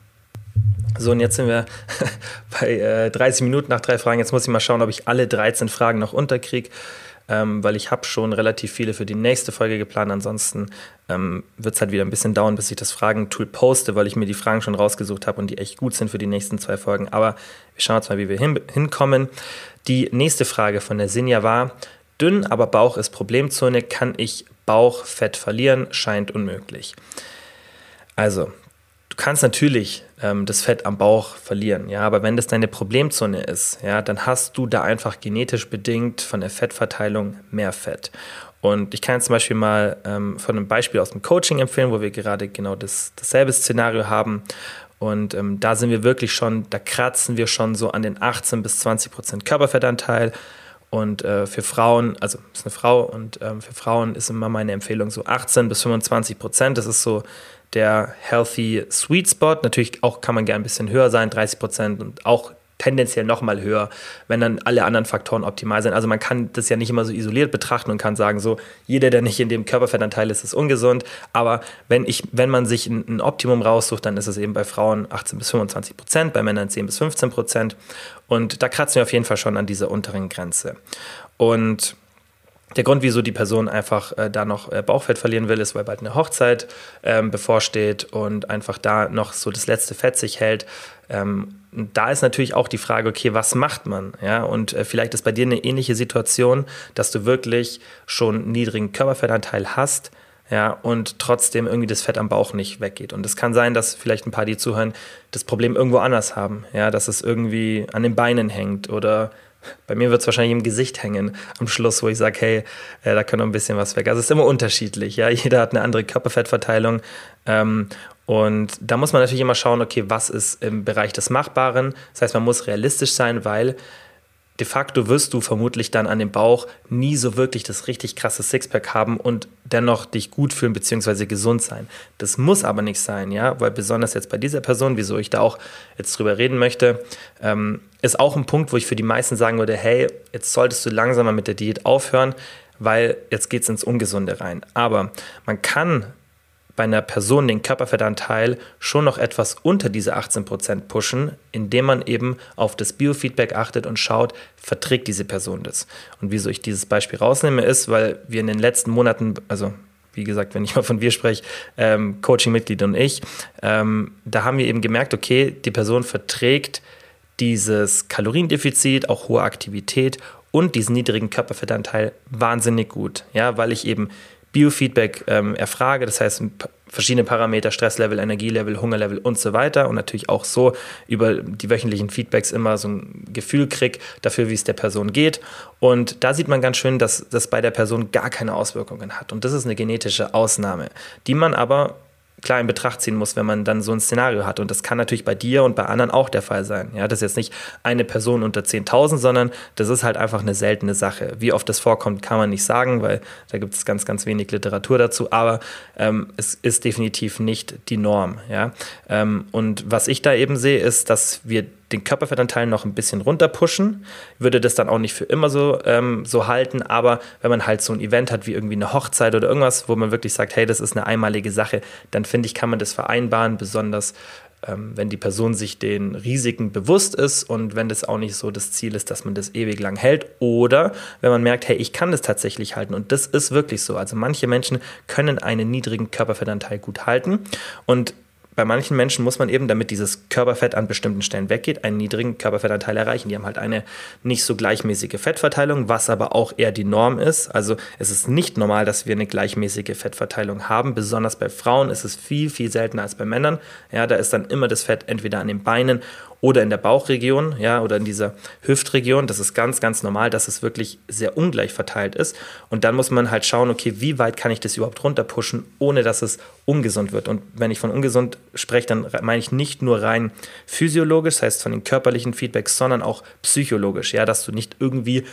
S1: So, und jetzt sind wir bei äh, 30 Minuten nach drei Fragen. Jetzt muss ich mal schauen, ob ich alle 13 Fragen noch unterkriege, ähm, weil ich habe schon relativ viele für die nächste Folge geplant. Ansonsten ähm, wird es halt wieder ein bisschen dauern, bis ich das Fragentool poste, weil ich mir die Fragen schon rausgesucht habe und die echt gut sind für die nächsten zwei Folgen. Aber wir schauen jetzt mal, wie wir hin hinkommen. Die nächste Frage von der Sinja war, dünn, aber Bauch ist Problemzone. Kann ich Bauchfett verlieren? Scheint unmöglich. Also, kannst natürlich ähm, das Fett am Bauch verlieren, ja, aber wenn das deine Problemzone ist, ja, dann hast du da einfach genetisch bedingt von der Fettverteilung mehr Fett. Und ich kann jetzt zum Beispiel mal ähm, von einem Beispiel aus dem Coaching empfehlen, wo wir gerade genau das, dasselbe Szenario haben. Und ähm, da sind wir wirklich schon, da kratzen wir schon so an den 18 bis 20 Prozent Körperfettanteil. Und äh, für Frauen, also ist eine Frau und ähm, für Frauen ist immer meine Empfehlung so 18 bis 25 Prozent. Das ist so der healthy sweet spot. Natürlich auch kann man gerne ein bisschen höher sein, 30 Prozent und auch tendenziell nochmal höher, wenn dann alle anderen Faktoren optimal sind. Also man kann das ja nicht immer so isoliert betrachten und kann sagen, so jeder, der nicht in dem Körperfettanteil ist, ist ungesund. Aber wenn, ich, wenn man sich ein, ein Optimum raussucht, dann ist es eben bei Frauen 18 bis 25 Prozent, bei Männern 10 bis 15 Prozent. Und da kratzen wir auf jeden Fall schon an dieser unteren Grenze. Und der Grund, wieso die Person einfach äh, da noch äh, Bauchfett verlieren will, ist, weil bald eine Hochzeit ähm, bevorsteht und einfach da noch so das letzte Fett sich hält. Ähm, da ist natürlich auch die Frage, okay, was macht man? Ja, und äh, vielleicht ist bei dir eine ähnliche Situation, dass du wirklich schon niedrigen Körperfettanteil hast, ja, und trotzdem irgendwie das Fett am Bauch nicht weggeht. Und es kann sein, dass vielleicht ein paar, die zuhören, das Problem irgendwo anders haben, ja, dass es irgendwie an den Beinen hängt oder bei mir wird es wahrscheinlich im Gesicht hängen am Schluss, wo ich sage, hey, äh, da kann noch ein bisschen was weg. Also es ist immer unterschiedlich. Ja? Jeder hat eine andere Körperfettverteilung. Ähm, und da muss man natürlich immer schauen, okay, was ist im Bereich des Machbaren. Das heißt, man muss realistisch sein, weil de facto wirst du vermutlich dann an dem Bauch nie so wirklich das richtig krasse Sixpack haben und dennoch dich gut fühlen bzw. gesund sein. Das muss aber nicht sein, ja, weil besonders jetzt bei dieser Person, wieso ich da auch jetzt drüber reden möchte, ähm, ist auch ein Punkt, wo ich für die meisten sagen würde, hey, jetzt solltest du langsamer mit der Diät aufhören, weil jetzt geht es ins Ungesunde rein. Aber man kann bei einer Person den Körperfettanteil schon noch etwas unter diese 18% pushen, indem man eben auf das Biofeedback achtet und schaut, verträgt diese Person das. Und wieso ich dieses Beispiel rausnehme, ist, weil wir in den letzten Monaten, also wie gesagt, wenn ich mal von wir spreche, ähm, Coaching-Mitglied und ich, ähm, da haben wir eben gemerkt, okay, die Person verträgt dieses Kaloriendefizit, auch hohe Aktivität und diesen niedrigen Körperfettanteil wahnsinnig gut, ja, weil ich eben Biofeedback ähm, erfrage, das heißt verschiedene Parameter, Stresslevel, Energielevel, Hungerlevel und so weiter und natürlich auch so über die wöchentlichen Feedbacks immer so ein Gefühl kriege dafür, wie es der Person geht. Und da sieht man ganz schön, dass das bei der Person gar keine Auswirkungen hat. Und das ist eine genetische Ausnahme, die man aber klar in Betracht ziehen muss, wenn man dann so ein Szenario hat. Und das kann natürlich bei dir und bei anderen auch der Fall sein. Ja, das ist jetzt nicht eine Person unter 10.000, sondern das ist halt einfach eine seltene Sache. Wie oft das vorkommt, kann man nicht sagen, weil da gibt es ganz, ganz wenig Literatur dazu. Aber ähm, es ist definitiv nicht die Norm. Ja, ähm, und was ich da eben sehe, ist, dass wir den Körperfettanteil noch ein bisschen runterpushen, würde das dann auch nicht für immer so, ähm, so halten, aber wenn man halt so ein Event hat wie irgendwie eine Hochzeit oder irgendwas, wo man wirklich sagt, hey, das ist eine einmalige Sache, dann finde ich, kann man das vereinbaren, besonders ähm, wenn die Person sich den Risiken bewusst ist und wenn das auch nicht so das Ziel ist, dass man das ewig lang hält oder wenn man merkt, hey, ich kann das tatsächlich halten und das ist wirklich so. Also manche Menschen können einen niedrigen Körperfettanteil gut halten und bei manchen Menschen muss man eben, damit dieses Körperfett an bestimmten Stellen weggeht, einen niedrigen Körperfettanteil erreichen. Die haben halt eine nicht so gleichmäßige Fettverteilung, was aber auch eher die Norm ist. Also es ist nicht normal, dass wir eine gleichmäßige Fettverteilung haben. Besonders bei Frauen ist es viel, viel seltener als bei Männern. Ja, da ist dann immer das Fett entweder an den Beinen oder in der Bauchregion, ja, oder in dieser Hüftregion. Das ist ganz, ganz normal, dass es wirklich sehr ungleich verteilt ist. Und dann muss man halt schauen, okay, wie weit kann ich das überhaupt runterpushen, ohne dass es ungesund wird. Und wenn ich von ungesund spreche, dann meine ich nicht nur rein physiologisch, das heißt von den körperlichen Feedbacks, sondern auch psychologisch, ja, dass du nicht irgendwie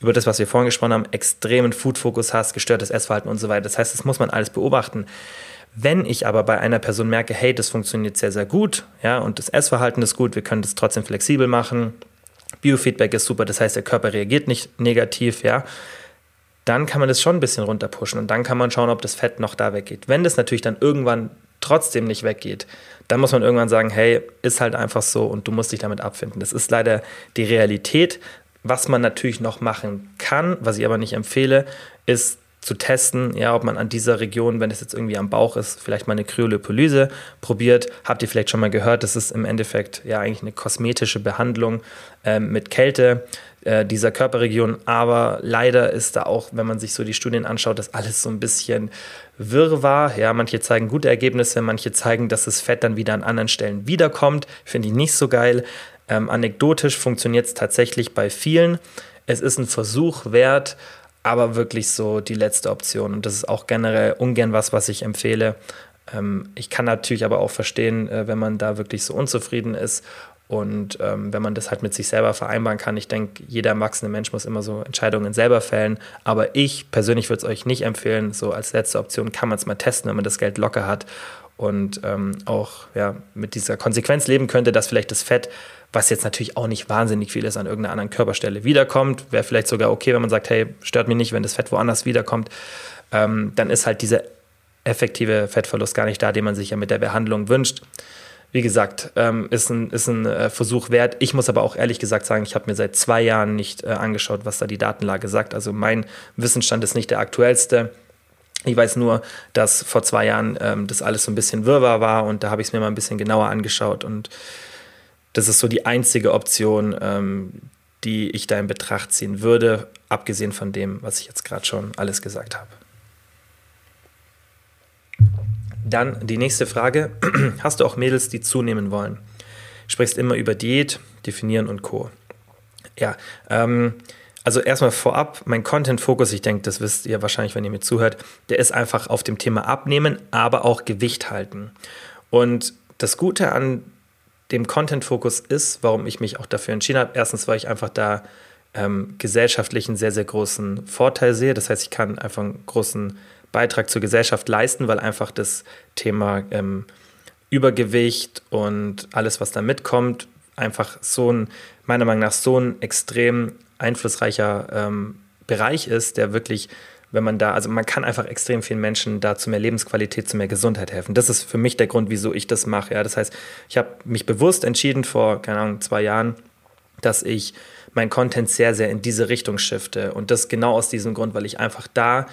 S1: über das, was wir vorhin gesprochen haben, extremen Food-Fokus hast, gestörtes Essverhalten und so weiter. Das heißt, das muss man alles beobachten. Wenn ich aber bei einer Person merke, hey, das funktioniert sehr, sehr gut, ja, und das Essverhalten ist gut, wir können das trotzdem flexibel machen, Biofeedback ist super, das heißt, der Körper reagiert nicht negativ, ja, dann kann man das schon ein bisschen runterpushen und dann kann man schauen, ob das Fett noch da weggeht. Wenn das natürlich dann irgendwann trotzdem nicht weggeht, dann muss man irgendwann sagen, hey, ist halt einfach so und du musst dich damit abfinden. Das ist leider die Realität. Was man natürlich noch machen kann, was ich aber nicht empfehle, ist zu testen, ja, ob man an dieser Region, wenn es jetzt irgendwie am Bauch ist, vielleicht mal eine Kryolipolyse probiert. Habt ihr vielleicht schon mal gehört, das ist im Endeffekt ja eigentlich eine kosmetische Behandlung äh, mit Kälte äh, dieser Körperregion. Aber leider ist da auch, wenn man sich so die Studien anschaut, das alles so ein bisschen Wirrwarr. Ja, manche zeigen gute Ergebnisse, manche zeigen, dass das Fett dann wieder an anderen Stellen wiederkommt. Finde ich nicht so geil. Ähm, anekdotisch funktioniert es tatsächlich bei vielen. Es ist ein Versuch wert, aber wirklich so die letzte Option. Und das ist auch generell ungern was, was ich empfehle. Ähm, ich kann natürlich aber auch verstehen, äh, wenn man da wirklich so unzufrieden ist und ähm, wenn man das halt mit sich selber vereinbaren kann. Ich denke, jeder erwachsene Mensch muss immer so Entscheidungen selber fällen. Aber ich persönlich würde es euch nicht empfehlen. So als letzte Option kann man es mal testen, wenn man das Geld locker hat und ähm, auch ja, mit dieser Konsequenz leben könnte, dass vielleicht das Fett was jetzt natürlich auch nicht wahnsinnig viel ist, an irgendeiner anderen Körperstelle wiederkommt. Wäre vielleicht sogar okay, wenn man sagt, hey, stört mich nicht, wenn das Fett woanders wiederkommt. Ähm, dann ist halt dieser effektive Fettverlust gar nicht da, den man sich ja mit der Behandlung wünscht. Wie gesagt, ähm, ist ein, ist ein äh, Versuch wert. Ich muss aber auch ehrlich gesagt sagen, ich habe mir seit zwei Jahren nicht äh, angeschaut, was da die Datenlage sagt. Also mein Wissensstand ist nicht der aktuellste. Ich weiß nur, dass vor zwei Jahren ähm, das alles so ein bisschen Wirrwarr war und da habe ich es mir mal ein bisschen genauer angeschaut und das ist so die einzige Option, ähm, die ich da in Betracht ziehen würde, abgesehen von dem, was ich jetzt gerade schon alles gesagt habe. Dann die nächste Frage. Hast du auch Mädels, die zunehmen wollen? Sprichst immer über Diät, Definieren und Co. Ja, ähm, also erstmal vorab, mein Content-Fokus, ich denke, das wisst ihr wahrscheinlich, wenn ihr mir zuhört, der ist einfach auf dem Thema Abnehmen, aber auch Gewicht halten. Und das Gute an dem Content-Fokus ist, warum ich mich auch dafür entschieden habe. Erstens, weil ich einfach da ähm, gesellschaftlich einen sehr, sehr großen Vorteil sehe. Das heißt, ich kann einfach einen großen Beitrag zur Gesellschaft leisten, weil einfach das Thema ähm, Übergewicht und alles, was da mitkommt, einfach so ein, meiner Meinung nach, so ein extrem einflussreicher ähm, Bereich ist, der wirklich wenn man da, also man kann einfach extrem vielen Menschen da zu mehr Lebensqualität, zu mehr Gesundheit helfen. Das ist für mich der Grund, wieso ich das mache. Ja, das heißt, ich habe mich bewusst entschieden vor, keine Ahnung, zwei Jahren, dass ich mein Content sehr, sehr in diese Richtung shifte. Und das genau aus diesem Grund, weil ich einfach da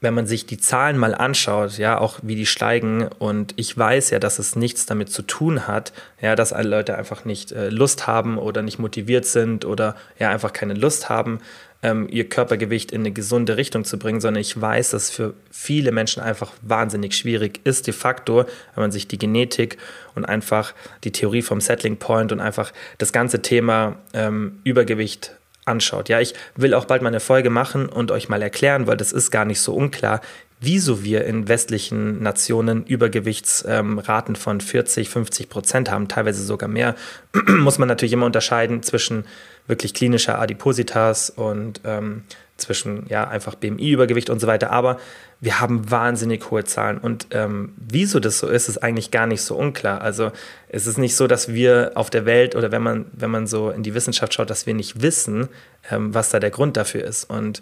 S1: wenn man sich die Zahlen mal anschaut, ja, auch wie die steigen, und ich weiß ja, dass es nichts damit zu tun hat, ja, dass alle Leute einfach nicht äh, Lust haben oder nicht motiviert sind oder ja einfach keine Lust haben, ähm, ihr Körpergewicht in eine gesunde Richtung zu bringen, sondern ich weiß, dass für viele Menschen einfach wahnsinnig schwierig ist, de facto, wenn man sich die Genetik und einfach die Theorie vom Settling Point und einfach das ganze Thema ähm, Übergewicht anschaut. Ja, ich will auch bald mal eine Folge machen und euch mal erklären, weil das ist gar nicht so unklar, wieso wir in westlichen Nationen Übergewichtsraten ähm, von 40, 50 Prozent haben, teilweise sogar mehr, muss man natürlich immer unterscheiden zwischen wirklich klinischer Adipositas und ähm, zwischen ja einfach BMI-Übergewicht und so weiter. Aber wir haben wahnsinnig hohe Zahlen. Und ähm, wieso das so ist, ist eigentlich gar nicht so unklar. Also es ist nicht so, dass wir auf der Welt oder wenn man, wenn man so in die Wissenschaft schaut, dass wir nicht wissen, ähm, was da der Grund dafür ist. Und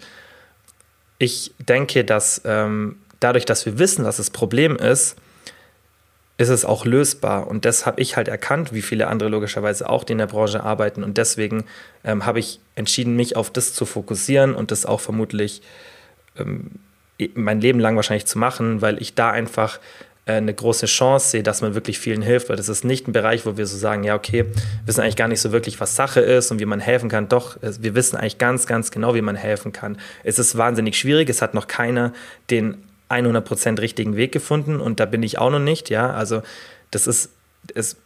S1: ich denke, dass ähm, dadurch, dass wir wissen, was das Problem ist, ist es auch lösbar. Und das habe ich halt erkannt, wie viele andere logischerweise auch, die in der Branche arbeiten. Und deswegen ähm, habe ich entschieden, mich auf das zu fokussieren und das auch vermutlich ähm, mein Leben lang wahrscheinlich zu machen, weil ich da einfach äh, eine große Chance sehe, dass man wirklich vielen hilft, weil das ist nicht ein Bereich, wo wir so sagen, ja, okay, wir wissen eigentlich gar nicht so wirklich, was Sache ist und wie man helfen kann. Doch, wir wissen eigentlich ganz, ganz genau, wie man helfen kann. Es ist wahnsinnig schwierig, es hat noch keiner den 100% richtigen Weg gefunden und da bin ich auch noch nicht, ja, also das ist, es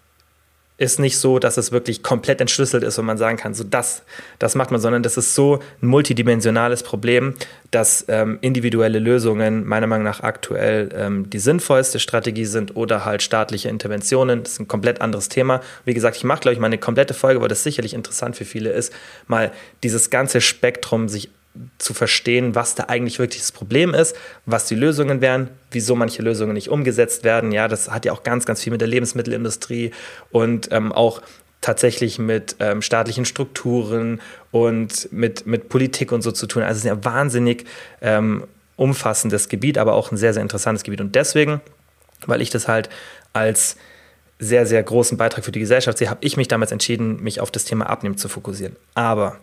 S1: ist nicht so, dass es wirklich komplett entschlüsselt ist und man sagen kann, so das, das macht man, sondern das ist so ein multidimensionales Problem, dass ähm, individuelle Lösungen meiner Meinung nach aktuell ähm, die sinnvollste Strategie sind oder halt staatliche Interventionen. Das ist ein komplett anderes Thema. Wie gesagt, ich mache, glaube ich, mal eine komplette Folge, weil das sicherlich interessant für viele ist, mal dieses ganze Spektrum sich zu verstehen, was da eigentlich wirklich das Problem ist, was die Lösungen wären, wieso manche Lösungen nicht umgesetzt werden. Ja, das hat ja auch ganz, ganz viel mit der Lebensmittelindustrie und ähm, auch tatsächlich mit ähm, staatlichen Strukturen und mit, mit Politik und so zu tun. Also es ist ein wahnsinnig ähm, umfassendes Gebiet, aber auch ein sehr, sehr interessantes Gebiet. Und deswegen, weil ich das halt als sehr, sehr großen Beitrag für die Gesellschaft sehe, habe ich mich damals entschieden, mich auf das Thema Abnehmen zu fokussieren. Aber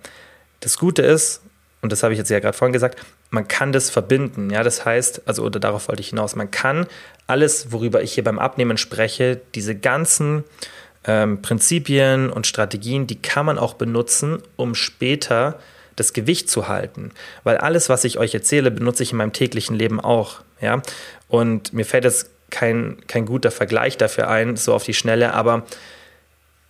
S1: das Gute ist, und das habe ich jetzt ja gerade vorhin gesagt, man kann das verbinden. Ja, das heißt, also oder darauf wollte ich hinaus, man kann alles, worüber ich hier beim Abnehmen spreche, diese ganzen ähm, Prinzipien und Strategien, die kann man auch benutzen, um später das Gewicht zu halten. Weil alles, was ich euch erzähle, benutze ich in meinem täglichen Leben auch. Ja? Und mir fällt jetzt kein, kein guter Vergleich dafür ein, so auf die Schnelle, aber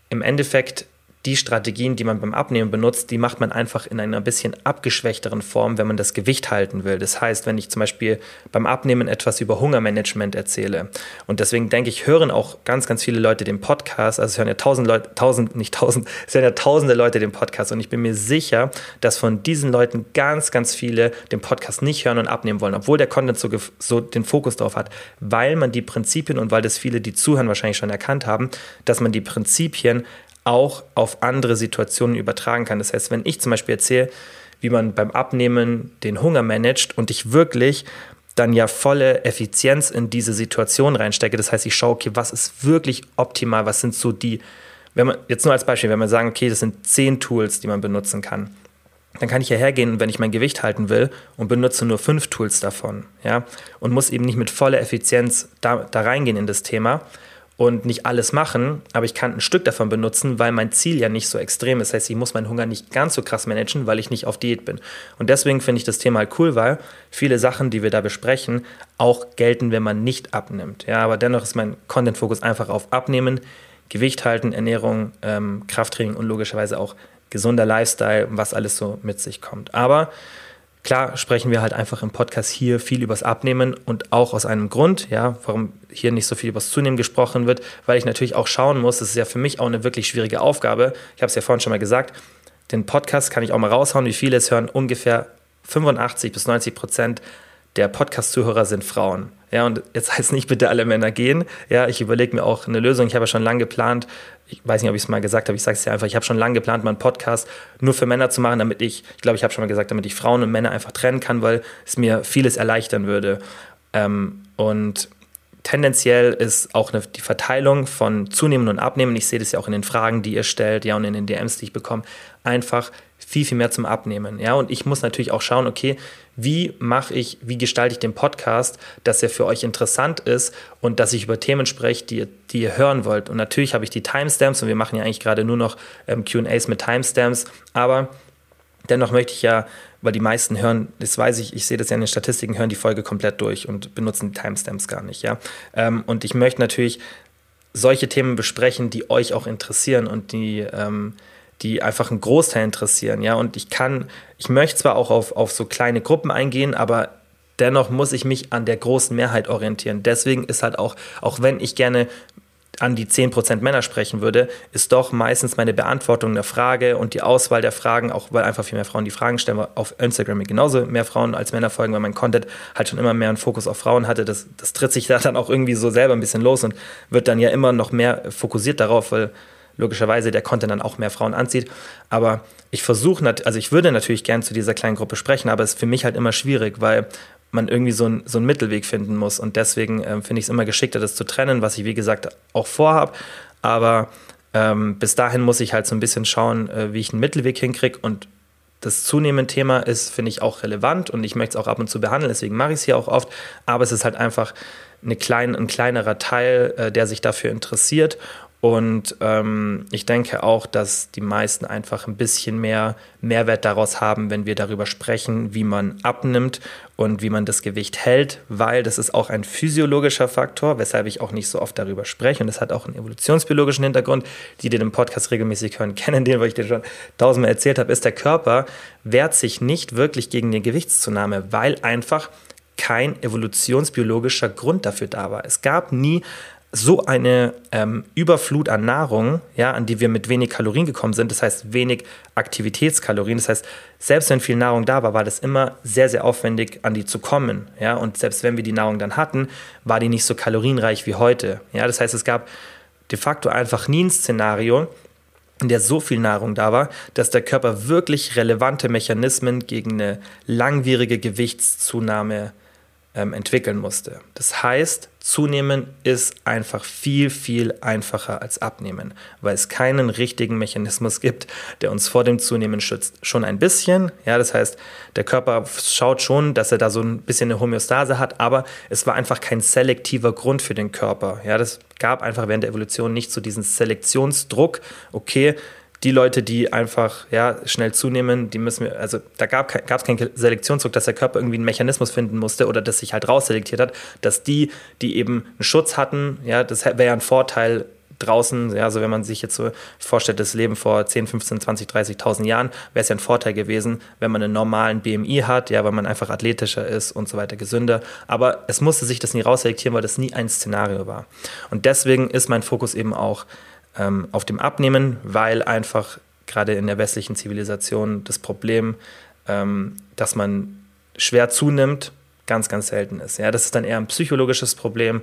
S1: im Endeffekt die Strategien, die man beim Abnehmen benutzt, die macht man einfach in einer bisschen abgeschwächteren Form, wenn man das Gewicht halten will. Das heißt, wenn ich zum Beispiel beim Abnehmen etwas über Hungermanagement erzähle. Und deswegen denke ich, hören auch ganz, ganz viele Leute den Podcast, also es hören ja tausend Leute, tausend, nicht tausend, es hören ja tausende Leute den Podcast. Und ich bin mir sicher, dass von diesen Leuten ganz, ganz viele den Podcast nicht hören und abnehmen wollen, obwohl der Content so, so den Fokus darauf hat, weil man die Prinzipien und weil das viele, die zuhören, wahrscheinlich schon erkannt haben, dass man die Prinzipien auch auf andere Situationen übertragen kann. Das heißt, wenn ich zum Beispiel erzähle, wie man beim Abnehmen den Hunger managt und ich wirklich dann ja volle Effizienz in diese Situation reinstecke. Das heißt, ich schaue, okay, was ist wirklich optimal, was sind so die, wenn man, jetzt nur als Beispiel, wenn man sagen, okay, das sind zehn Tools, die man benutzen kann, dann kann ich ja hergehen, wenn ich mein Gewicht halten will und benutze nur fünf Tools davon, ja, und muss eben nicht mit voller Effizienz da, da reingehen in das Thema, und nicht alles machen, aber ich kann ein Stück davon benutzen, weil mein Ziel ja nicht so extrem ist. Das heißt, ich muss meinen Hunger nicht ganz so krass managen, weil ich nicht auf Diät bin. Und deswegen finde ich das Thema halt cool, weil viele Sachen, die wir da besprechen, auch gelten, wenn man nicht abnimmt. Ja, aber dennoch ist mein Content-Fokus einfach auf Abnehmen, Gewicht halten, Ernährung, ähm, Krafttraining und logischerweise auch gesunder Lifestyle, was alles so mit sich kommt. Aber Klar sprechen wir halt einfach im Podcast hier viel übers Abnehmen und auch aus einem Grund, ja, warum hier nicht so viel übers Zunehmen gesprochen wird, weil ich natürlich auch schauen muss, das ist ja für mich auch eine wirklich schwierige Aufgabe. Ich habe es ja vorhin schon mal gesagt, den Podcast kann ich auch mal raushauen, wie viele es hören, ungefähr 85 bis 90 Prozent der Podcast-Zuhörer sind Frauen. Ja, und jetzt heißt nicht bitte alle Männer gehen. Ja, ich überlege mir auch eine Lösung. Ich habe ja schon lange geplant, ich weiß nicht, ob ich es mal gesagt habe, ich sage es ja einfach, ich habe schon lange geplant, meinen Podcast nur für Männer zu machen, damit ich, ich glaube, ich habe schon mal gesagt, damit ich Frauen und Männer einfach trennen kann, weil es mir vieles erleichtern würde. Ähm, und tendenziell ist auch eine, die Verteilung von Zunehmen und Abnehmen, ich sehe das ja auch in den Fragen, die ihr stellt, ja, und in den DMs, die ich bekomme, einfach viel, viel mehr zum Abnehmen. Ja, und ich muss natürlich auch schauen, okay, wie mache ich, wie gestalte ich den Podcast, dass er für euch interessant ist und dass ich über Themen spreche, die, die ihr hören wollt. Und natürlich habe ich die Timestamps und wir machen ja eigentlich gerade nur noch ähm, QAs mit Timestamps, aber dennoch möchte ich ja, weil die meisten hören, das weiß ich, ich sehe das ja in den Statistiken, hören die Folge komplett durch und benutzen die Timestamps gar nicht, ja. Ähm, und ich möchte natürlich solche Themen besprechen, die euch auch interessieren und die ähm, die einfach einen Großteil interessieren, ja. Und ich kann, ich möchte zwar auch auf, auf so kleine Gruppen eingehen, aber dennoch muss ich mich an der großen Mehrheit orientieren. Deswegen ist halt auch, auch wenn ich gerne an die 10% Männer sprechen würde, ist doch meistens meine Beantwortung der Frage und die Auswahl der Fragen, auch weil einfach viel mehr Frauen die Fragen stellen, weil auf Instagram genauso mehr Frauen als Männer folgen, weil mein Content halt schon immer mehr einen Fokus auf Frauen hatte. Das, das tritt sich da dann auch irgendwie so selber ein bisschen los und wird dann ja immer noch mehr fokussiert darauf, weil logischerweise der Content dann auch mehr Frauen anzieht. Aber ich versuche, also ich würde natürlich gern zu dieser kleinen Gruppe sprechen, aber es ist für mich halt immer schwierig, weil man irgendwie so, ein, so einen Mittelweg finden muss. Und deswegen ähm, finde ich es immer geschickter, das zu trennen, was ich, wie gesagt, auch vorhabe. Aber ähm, bis dahin muss ich halt so ein bisschen schauen, äh, wie ich einen Mittelweg hinkriege. Und das zunehmende Thema ist, finde ich, auch relevant und ich möchte es auch ab und zu behandeln, deswegen mache ich es hier auch oft. Aber es ist halt einfach eine klein, ein kleinerer Teil, äh, der sich dafür interessiert. Und ähm, ich denke auch, dass die meisten einfach ein bisschen mehr Mehrwert daraus haben, wenn wir darüber sprechen, wie man abnimmt und wie man das Gewicht hält, weil das ist auch ein physiologischer Faktor, weshalb ich auch nicht so oft darüber spreche. Und das hat auch einen evolutionsbiologischen Hintergrund. Die, die den Podcast regelmäßig hören, kennen den, weil ich dir schon tausendmal erzählt habe, ist der Körper wehrt sich nicht wirklich gegen die Gewichtszunahme, weil einfach kein evolutionsbiologischer Grund dafür da war. Es gab nie so eine ähm, Überflut an Nahrung, ja, an die wir mit wenig Kalorien gekommen sind, das heißt wenig Aktivitätskalorien, das heißt, selbst wenn viel Nahrung da war, war das immer sehr, sehr aufwendig, an die zu kommen, ja, und selbst wenn wir die Nahrung dann hatten, war die nicht so kalorienreich wie heute, ja, das heißt, es gab de facto einfach nie ein Szenario, in der so viel Nahrung da war, dass der Körper wirklich relevante Mechanismen gegen eine langwierige Gewichtszunahme ähm, entwickeln musste. Das heißt, zunehmen ist einfach viel, viel einfacher als abnehmen, weil es keinen richtigen Mechanismus gibt, der uns vor dem Zunehmen schützt. Schon ein bisschen, ja, das heißt, der Körper schaut schon, dass er da so ein bisschen eine Homöostase hat, aber es war einfach kein selektiver Grund für den Körper. Ja, das gab einfach während der Evolution nicht so diesen Selektionsdruck, okay, die Leute, die einfach ja, schnell zunehmen, die müssen wir, also da gab es keinen Selektionsdruck, dass der Körper irgendwie einen Mechanismus finden musste oder dass sich halt rausselektiert hat, dass die, die eben einen Schutz hatten, ja, das wäre ja ein Vorteil draußen, ja, also wenn man sich jetzt so vorstellt, das Leben vor 10, 15, 20, 30.000 Jahren, wäre es ja ein Vorteil gewesen, wenn man einen normalen BMI hat, ja, weil man einfach athletischer ist und so weiter, gesünder. Aber es musste sich das nie rausselektieren, weil das nie ein Szenario war. Und deswegen ist mein Fokus eben auch ähm, auf dem Abnehmen, weil einfach gerade in der westlichen Zivilisation das Problem, ähm, dass man schwer zunimmt, ganz, ganz selten ist. Ja, das ist dann eher ein psychologisches Problem,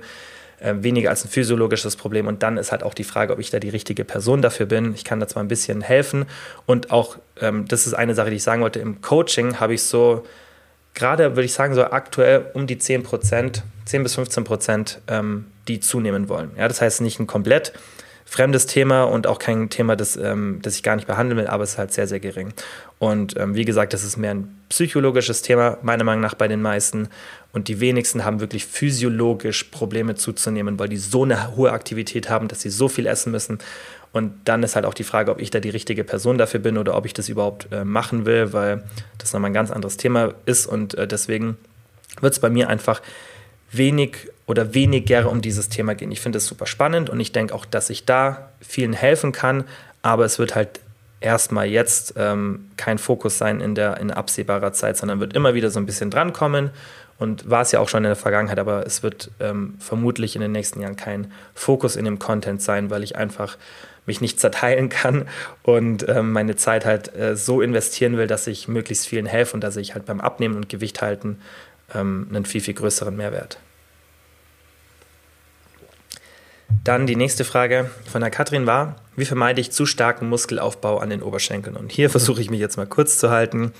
S1: äh, weniger als ein physiologisches Problem. Und dann ist halt auch die Frage, ob ich da die richtige Person dafür bin. Ich kann da zwar ein bisschen helfen. Und auch, ähm, das ist eine Sache, die ich sagen wollte, im Coaching habe ich so, gerade würde ich sagen, so aktuell um die 10 Prozent, 10 bis 15 Prozent, ähm, die zunehmen wollen. Ja, das heißt nicht ein komplett fremdes Thema und auch kein Thema, das, ähm, das ich gar nicht behandeln will, aber es ist halt sehr, sehr gering. Und ähm, wie gesagt, das ist mehr ein psychologisches Thema, meiner Meinung nach bei den meisten. Und die wenigsten haben wirklich physiologisch Probleme zuzunehmen, weil die so eine hohe Aktivität haben, dass sie so viel essen müssen. Und dann ist halt auch die Frage, ob ich da die richtige Person dafür bin oder ob ich das überhaupt äh, machen will, weil das nochmal ein ganz anderes Thema ist. Und äh, deswegen wird es bei mir einfach wenig oder weniger um dieses Thema gehen. Ich finde es super spannend und ich denke auch, dass ich da vielen helfen kann, aber es wird halt erstmal jetzt ähm, kein Fokus sein in der in absehbarer Zeit, sondern wird immer wieder so ein bisschen drankommen und war es ja auch schon in der Vergangenheit, aber es wird ähm, vermutlich in den nächsten Jahren kein Fokus in dem Content sein, weil ich einfach mich nicht zerteilen kann und ähm, meine Zeit halt äh, so investieren will, dass ich möglichst vielen helfe und dass ich halt beim Abnehmen und Gewicht halten ähm, einen viel, viel größeren Mehrwert. Dann die nächste Frage von der Katrin war, wie vermeide ich zu starken Muskelaufbau an den Oberschenkeln? Und hier versuche ich mich jetzt mal kurz zu halten.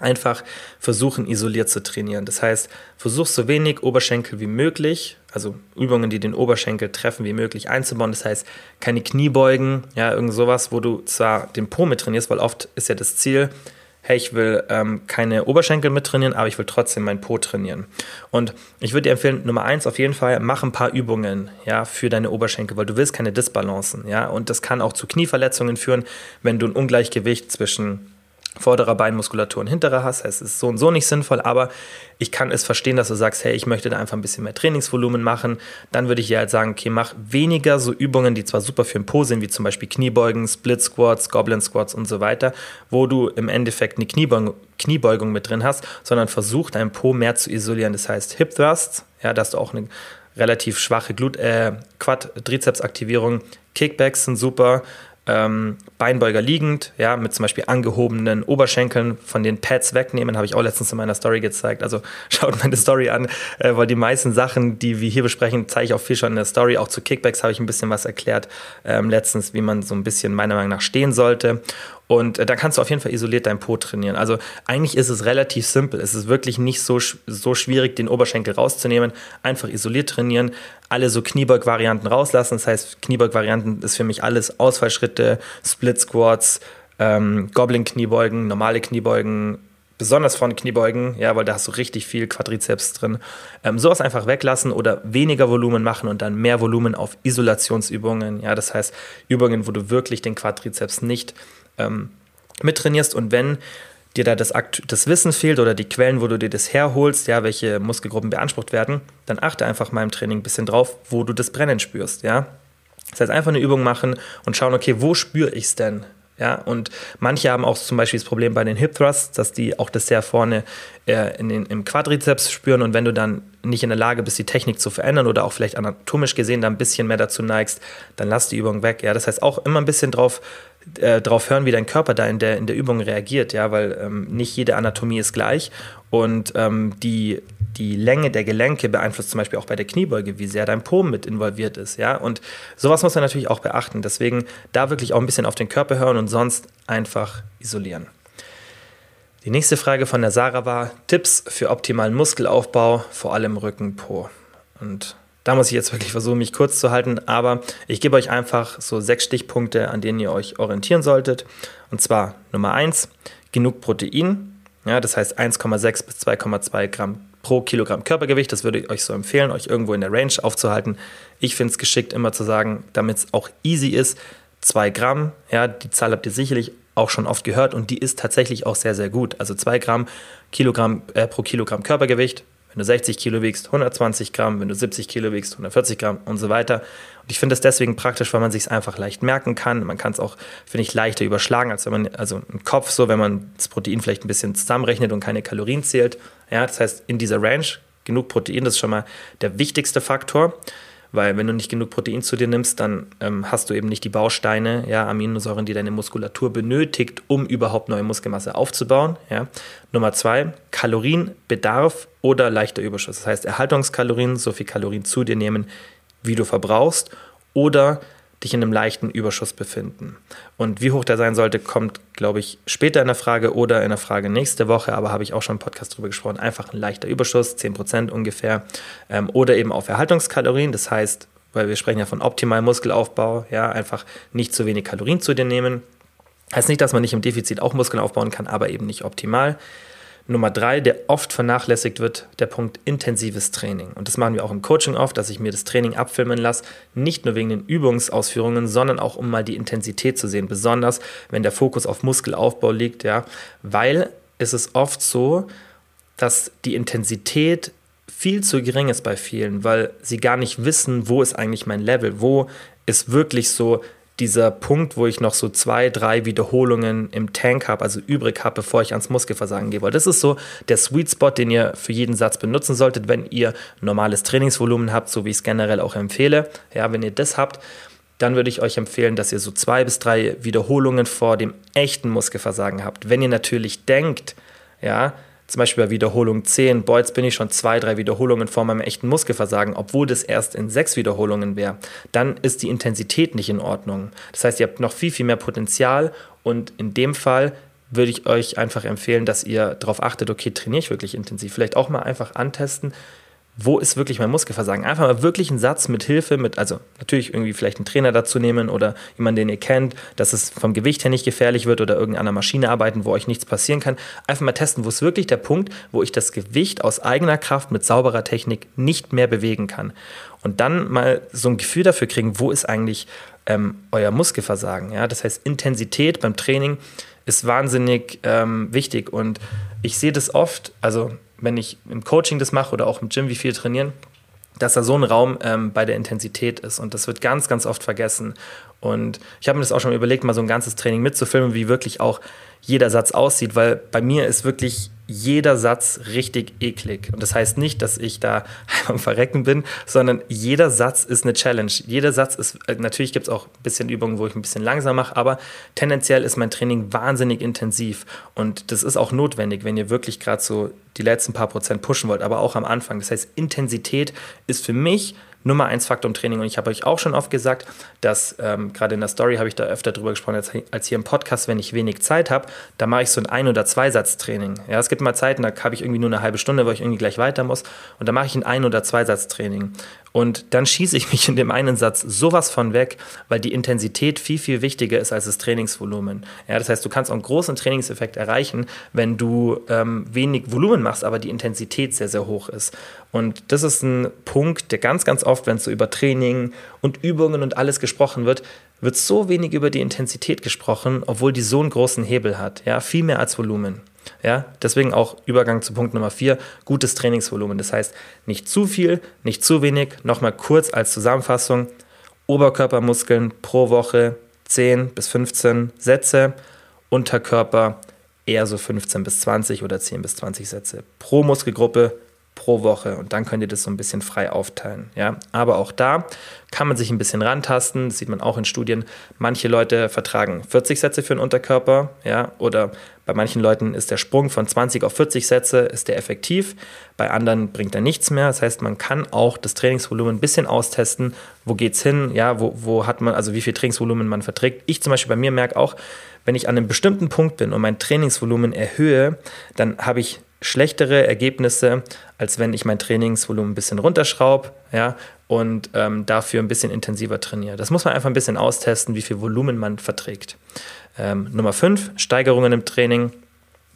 S1: Einfach versuchen, isoliert zu trainieren. Das heißt, versuch so wenig Oberschenkel wie möglich, also Übungen, die den Oberschenkel treffen, wie möglich einzubauen. Das heißt, keine Kniebeugen, ja, irgend sowas, wo du zwar den Po mit trainierst, weil oft ist ja das Ziel, hey, ich will ähm, keine Oberschenkel mit trainieren, aber ich will trotzdem meinen Po trainieren. Und ich würde dir empfehlen, Nummer eins auf jeden Fall, mach ein paar Übungen, ja, für deine Oberschenkel, weil du willst keine Disbalancen, ja, und das kann auch zu Knieverletzungen führen, wenn du ein Ungleichgewicht zwischen vorderer Beinmuskulatur und hinterer hast. Es ist so und so nicht sinnvoll, aber ich kann es verstehen, dass du sagst, hey, ich möchte da einfach ein bisschen mehr Trainingsvolumen machen. Dann würde ich dir halt sagen, okay, mach weniger so Übungen, die zwar super für den Po sind, wie zum Beispiel Kniebeugen, Split Squats, Goblin Squats und so weiter, wo du im Endeffekt eine Kniebeugung, Kniebeugung mit drin hast, sondern versuch deinen Po mehr zu isolieren. Das heißt Hip Thrusts, ja, dass du auch eine relativ schwache Glut äh, Quad-Trizepsaktivierung. Kickbacks sind super. Ähm, Beinbeuger liegend, ja, mit zum Beispiel angehobenen Oberschenkeln von den Pads wegnehmen, habe ich auch letztens in meiner Story gezeigt. Also schaut meine Story an, äh, weil die meisten Sachen, die wir hier besprechen, zeige ich auch viel schon in der Story. Auch zu Kickbacks habe ich ein bisschen was erklärt ähm, letztens, wie man so ein bisschen meiner Meinung nach stehen sollte. Und äh, da kannst du auf jeden Fall isoliert dein Po trainieren. Also eigentlich ist es relativ simpel. Es ist wirklich nicht so, so schwierig, den Oberschenkel rauszunehmen. Einfach isoliert trainieren, alle so Kniebeug-Varianten rauslassen. Das heißt, Kniebeug-Varianten ist für mich alles Ausfallschritte, Split Squats, ähm, Goblin-Kniebeugen, normale Kniebeugen, besonders von Kniebeugen, ja, weil da hast du richtig viel Quadrizeps drin. Ähm, sowas einfach weglassen oder weniger Volumen machen und dann mehr Volumen auf Isolationsübungen. Ja, das heißt Übungen, wo du wirklich den Quadrizeps nicht ähm, mittrainierst und wenn dir da das, das, Wissen fehlt oder die Quellen, wo du dir das herholst, ja, welche Muskelgruppen beansprucht werden, dann achte einfach mal im Training ein bisschen drauf, wo du das Brennen spürst, ja. Das heißt, einfach eine Übung machen und schauen, okay, wo spüre ich es denn? Ja, und manche haben auch zum Beispiel das Problem bei den Hip Thrusts, dass die auch das sehr vorne äh, in den, im Quadrizeps spüren und wenn du dann nicht in der Lage bist, die Technik zu verändern oder auch vielleicht anatomisch gesehen da ein bisschen mehr dazu neigst, dann lass die Übung weg. Ja, das heißt auch immer ein bisschen drauf äh, darauf hören, wie dein Körper da in der, in der Übung reagiert, ja, weil ähm, nicht jede Anatomie ist gleich. Und ähm, die, die Länge der Gelenke beeinflusst zum Beispiel auch bei der Kniebeuge, wie sehr dein Po mit involviert ist, ja, und sowas muss man natürlich auch beachten, deswegen da wirklich auch ein bisschen auf den Körper hören und sonst einfach isolieren. Die nächste Frage von der Sarah war Tipps für optimalen Muskelaufbau, vor allem Rücken, Po. Und da muss ich jetzt wirklich versuchen, mich kurz zu halten, aber ich gebe euch einfach so sechs Stichpunkte, an denen ihr euch orientieren solltet. Und zwar Nummer eins, genug Protein. Ja, das heißt 1,6 bis 2,2 Gramm pro Kilogramm Körpergewicht. Das würde ich euch so empfehlen, euch irgendwo in der Range aufzuhalten. Ich finde es geschickt, immer zu sagen, damit es auch easy ist, 2 Gramm. Ja, die Zahl habt ihr sicherlich auch schon oft gehört und die ist tatsächlich auch sehr, sehr gut. Also 2 Gramm Kilogramm, äh, pro Kilogramm Körpergewicht wenn du 60 Kilo wiegst, 120 Gramm, wenn du 70 Kilo wiegst, 140 Gramm und so weiter. Und ich finde es deswegen praktisch, weil man sich es einfach leicht merken kann. Man kann es auch, finde ich, leichter überschlagen, als wenn man, also im Kopf so, wenn man das Protein vielleicht ein bisschen zusammenrechnet und keine Kalorien zählt. Ja, das heißt, in dieser Range genug Protein, das ist schon mal der wichtigste Faktor weil wenn du nicht genug Protein zu dir nimmst, dann ähm, hast du eben nicht die Bausteine, ja, Aminosäuren, die deine Muskulatur benötigt, um überhaupt neue Muskelmasse aufzubauen. Ja. Nummer zwei, Kalorienbedarf oder leichter Überschuss. Das heißt, Erhaltungskalorien, so viel Kalorien zu dir nehmen, wie du verbrauchst, oder dich in einem leichten Überschuss befinden. Und wie hoch der sein sollte, kommt, glaube ich, später in der Frage oder in der Frage nächste Woche, aber habe ich auch schon im Podcast drüber gesprochen. Einfach ein leichter Überschuss, 10% ungefähr. Ähm, oder eben auf Erhaltungskalorien, das heißt, weil wir sprechen ja von optimalem Muskelaufbau, ja, einfach nicht zu wenig Kalorien zu dir nehmen. Heißt nicht, dass man nicht im Defizit auch Muskeln aufbauen kann, aber eben nicht optimal. Nummer drei, der oft vernachlässigt wird, der Punkt intensives Training. Und das machen wir auch im Coaching oft, dass ich mir das Training abfilmen lasse, nicht nur wegen den Übungsausführungen, sondern auch um mal die Intensität zu sehen, besonders wenn der Fokus auf Muskelaufbau liegt, ja, weil es ist oft so, dass die Intensität viel zu gering ist bei vielen, weil sie gar nicht wissen, wo ist eigentlich mein Level, wo ist wirklich so dieser Punkt, wo ich noch so zwei, drei Wiederholungen im Tank habe, also übrig habe, bevor ich ans Muskelversagen gehe. Das ist so der Sweet Spot, den ihr für jeden Satz benutzen solltet, wenn ihr normales Trainingsvolumen habt, so wie ich es generell auch empfehle. Ja, wenn ihr das habt, dann würde ich euch empfehlen, dass ihr so zwei bis drei Wiederholungen vor dem echten Muskelversagen habt. Wenn ihr natürlich denkt, ja, zum Beispiel bei Wiederholung 10, boah, jetzt bin ich schon zwei, drei Wiederholungen vor meinem echten Muskelversagen, obwohl das erst in sechs Wiederholungen wäre, dann ist die Intensität nicht in Ordnung. Das heißt, ihr habt noch viel, viel mehr Potenzial und in dem Fall würde ich euch einfach empfehlen, dass ihr darauf achtet, okay, trainiere ich wirklich intensiv. Vielleicht auch mal einfach antesten, wo ist wirklich mein Muskelversagen? Einfach mal wirklich einen Satz mit Hilfe, mit, also natürlich irgendwie vielleicht einen Trainer dazu nehmen oder jemanden, den ihr kennt, dass es vom Gewicht her nicht gefährlich wird oder irgendeiner Maschine arbeiten, wo euch nichts passieren kann. Einfach mal testen, wo ist wirklich der Punkt, wo ich das Gewicht aus eigener Kraft mit sauberer Technik nicht mehr bewegen kann. Und dann mal so ein Gefühl dafür kriegen, wo ist eigentlich ähm, euer Muskelversagen. Ja? Das heißt, Intensität beim Training ist wahnsinnig ähm, wichtig und ich sehe das oft, also wenn ich im Coaching das mache oder auch im Gym, wie viel trainieren, dass da so ein Raum ähm, bei der Intensität ist. Und das wird ganz, ganz oft vergessen. Und ich habe mir das auch schon überlegt, mal so ein ganzes Training mitzufilmen, wie wirklich auch jeder Satz aussieht, weil bei mir ist wirklich jeder Satz richtig eklig. Und das heißt nicht, dass ich da am Verrecken bin, sondern jeder Satz ist eine Challenge. Jeder Satz ist, äh, natürlich gibt es auch ein bisschen Übungen, wo ich ein bisschen langsam mache, aber tendenziell ist mein Training wahnsinnig intensiv. Und das ist auch notwendig, wenn ihr wirklich gerade so die letzten paar Prozent pushen wollt, aber auch am Anfang. Das heißt, Intensität ist für mich Nummer eins Faktor im Training. Und ich habe euch auch schon oft gesagt, dass ähm, gerade in der Story habe ich da öfter drüber gesprochen als, als hier im Podcast, wenn ich wenig Zeit habe, da mache ich so ein Ein- oder Zweisatz-Training. Ja, es gibt mal Zeiten, da habe ich irgendwie nur eine halbe Stunde, wo ich irgendwie gleich weiter muss. Und da mache ich ein Ein- oder Zweisatz-Training. Und dann schieße ich mich in dem einen Satz sowas von weg, weil die Intensität viel, viel wichtiger ist als das Trainingsvolumen. Ja, das heißt, du kannst auch einen großen Trainingseffekt erreichen, wenn du ähm, wenig Volumen machst, aber die Intensität sehr, sehr hoch ist. Und das ist ein Punkt, der ganz, ganz oft, wenn es so über Training und Übungen und alles gesprochen wird, wird so wenig über die Intensität gesprochen, obwohl die so einen großen Hebel hat. Ja, viel mehr als Volumen. Ja, deswegen auch Übergang zu Punkt Nummer vier, gutes Trainingsvolumen. Das heißt, nicht zu viel, nicht zu wenig. Nochmal kurz als Zusammenfassung. Oberkörpermuskeln pro Woche 10 bis 15 Sätze. Unterkörper eher so 15 bis 20 oder 10 bis 20 Sätze pro Muskelgruppe pro Woche und dann könnt ihr das so ein bisschen frei aufteilen. Ja? Aber auch da kann man sich ein bisschen rantasten, das sieht man auch in Studien. Manche Leute vertragen 40 Sätze für den Unterkörper, ja, oder bei manchen Leuten ist der Sprung von 20 auf 40 Sätze ist der effektiv, bei anderen bringt er nichts mehr. Das heißt, man kann auch das Trainingsvolumen ein bisschen austesten, wo geht's hin, ja, wo, wo hat man, also wie viel Trainingsvolumen man verträgt. Ich zum Beispiel bei mir merke auch, wenn ich an einem bestimmten Punkt bin und mein Trainingsvolumen erhöhe, dann habe ich schlechtere Ergebnisse, als wenn ich mein Trainingsvolumen ein bisschen runterschraube ja, und ähm, dafür ein bisschen intensiver trainiere. Das muss man einfach ein bisschen austesten, wie viel Volumen man verträgt. Ähm, Nummer 5, Steigerungen im Training.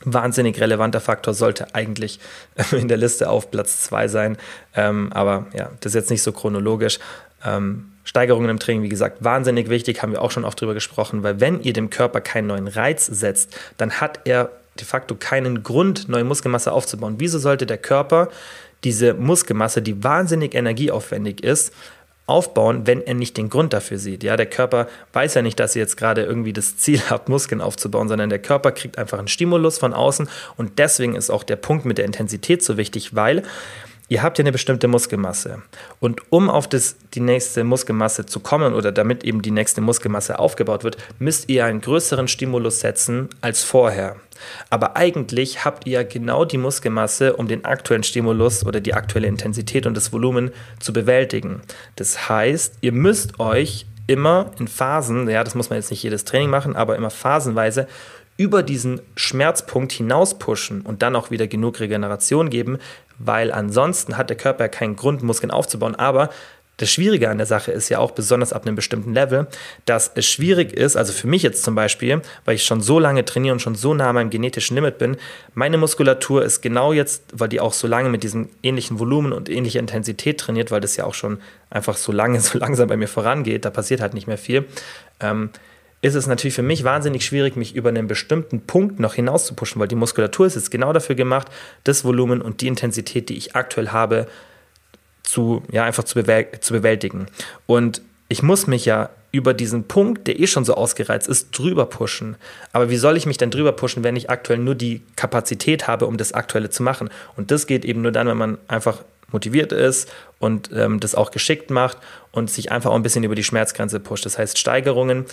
S1: Wahnsinnig relevanter Faktor sollte eigentlich in der Liste auf Platz 2 sein. Ähm, aber ja, das ist jetzt nicht so chronologisch. Ähm, Steigerungen im Training, wie gesagt, wahnsinnig wichtig, haben wir auch schon oft drüber gesprochen, weil wenn ihr dem Körper keinen neuen Reiz setzt, dann hat er de facto keinen Grund, neue Muskelmasse aufzubauen. Wieso sollte der Körper diese Muskelmasse, die wahnsinnig energieaufwendig ist, aufbauen, wenn er nicht den Grund dafür sieht. Ja, der Körper weiß ja nicht, dass ihr jetzt gerade irgendwie das Ziel habt, Muskeln aufzubauen, sondern der Körper kriegt einfach einen Stimulus von außen und deswegen ist auch der Punkt mit der Intensität so wichtig, weil ihr habt ja eine bestimmte Muskelmasse. Und um auf das, die nächste Muskelmasse zu kommen oder damit eben die nächste Muskelmasse aufgebaut wird, müsst ihr einen größeren Stimulus setzen als vorher. Aber eigentlich habt ihr genau die Muskelmasse, um den aktuellen Stimulus oder die aktuelle Intensität und das Volumen zu bewältigen. Das heißt, ihr müsst euch immer in Phasen, ja, das muss man jetzt nicht jedes Training machen, aber immer phasenweise über diesen Schmerzpunkt hinaus pushen und dann auch wieder genug Regeneration geben, weil ansonsten hat der Körper keinen Grund, Muskeln aufzubauen. Aber das Schwierige an der Sache ist ja auch, besonders ab einem bestimmten Level, dass es schwierig ist, also für mich jetzt zum Beispiel, weil ich schon so lange trainiere und schon so nah an meinem genetischen Limit bin, meine Muskulatur ist genau jetzt, weil die auch so lange mit diesem ähnlichen Volumen und ähnlicher Intensität trainiert, weil das ja auch schon einfach so lange, so langsam bei mir vorangeht, da passiert halt nicht mehr viel. Ähm, ist es natürlich für mich wahnsinnig schwierig, mich über einen bestimmten Punkt noch hinaus zu pushen, weil die Muskulatur ist jetzt genau dafür gemacht, das Volumen und die Intensität, die ich aktuell habe, zu, ja, einfach zu, zu bewältigen. Und ich muss mich ja über diesen Punkt, der eh schon so ausgereizt ist, drüber pushen. Aber wie soll ich mich denn drüber pushen, wenn ich aktuell nur die Kapazität habe, um das Aktuelle zu machen? Und das geht eben nur dann, wenn man einfach motiviert ist und ähm, das auch geschickt macht und sich einfach auch ein bisschen über die Schmerzgrenze pusht. Das heißt, Steigerungen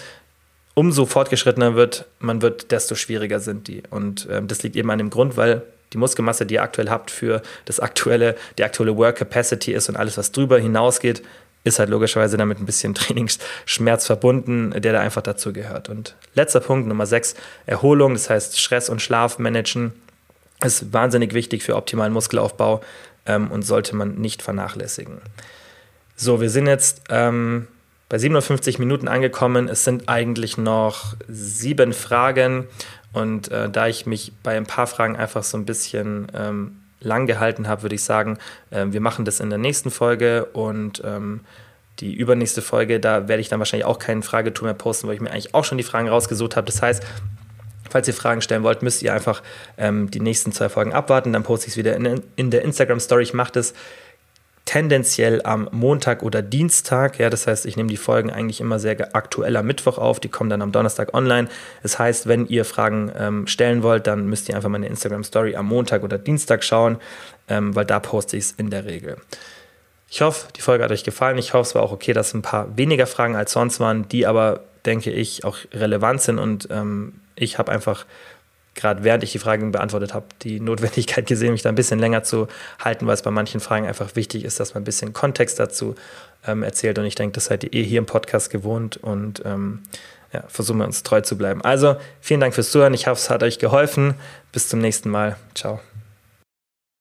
S1: umso fortgeschrittener wird, man wird, desto schwieriger sind die. Und ähm, das liegt eben an dem Grund, weil die Muskelmasse, die ihr aktuell habt, für das aktuelle, die aktuelle Work Capacity ist und alles, was drüber hinausgeht, ist halt logischerweise damit ein bisschen Trainingsschmerz verbunden, der da einfach dazu gehört. Und letzter Punkt, Nummer 6, Erholung, das heißt Stress und Schlaf managen, ist wahnsinnig wichtig für optimalen Muskelaufbau ähm, und sollte man nicht vernachlässigen. So, wir sind jetzt ähm, bei 57 Minuten angekommen. Es sind eigentlich noch sieben Fragen. Und äh, da ich mich bei ein paar Fragen einfach so ein bisschen ähm, lang gehalten habe, würde ich sagen, äh, wir machen das in der nächsten Folge und ähm, die übernächste Folge, da werde ich dann wahrscheinlich auch keinen Fragetool mehr posten, weil ich mir eigentlich auch schon die Fragen rausgesucht habe. Das heißt, falls ihr Fragen stellen wollt, müsst ihr einfach ähm, die nächsten zwei Folgen abwarten. Dann poste ich es wieder in, in der Instagram-Story. Ich mache das tendenziell am Montag oder Dienstag. Ja, das heißt, ich nehme die Folgen eigentlich immer sehr aktuell am Mittwoch auf. Die kommen dann am Donnerstag online. Das heißt, wenn ihr Fragen ähm, stellen wollt, dann müsst ihr einfach meine Instagram Story am Montag oder Dienstag schauen, ähm, weil da poste ich es in der Regel. Ich hoffe, die Folge hat euch gefallen. Ich hoffe, es war auch okay, dass ein paar weniger Fragen als sonst waren, die aber, denke ich, auch relevant sind. Und ähm, ich habe einfach gerade während ich die Fragen beantwortet habe, die Notwendigkeit gesehen, mich da ein bisschen länger zu halten, weil es bei manchen Fragen einfach wichtig ist, dass man ein bisschen Kontext dazu ähm, erzählt. Und ich denke, das seid ihr eh hier im Podcast gewohnt und ähm, ja, versuchen wir uns treu zu bleiben. Also vielen Dank fürs Zuhören. Ich hoffe, es hat euch geholfen. Bis zum nächsten Mal. Ciao.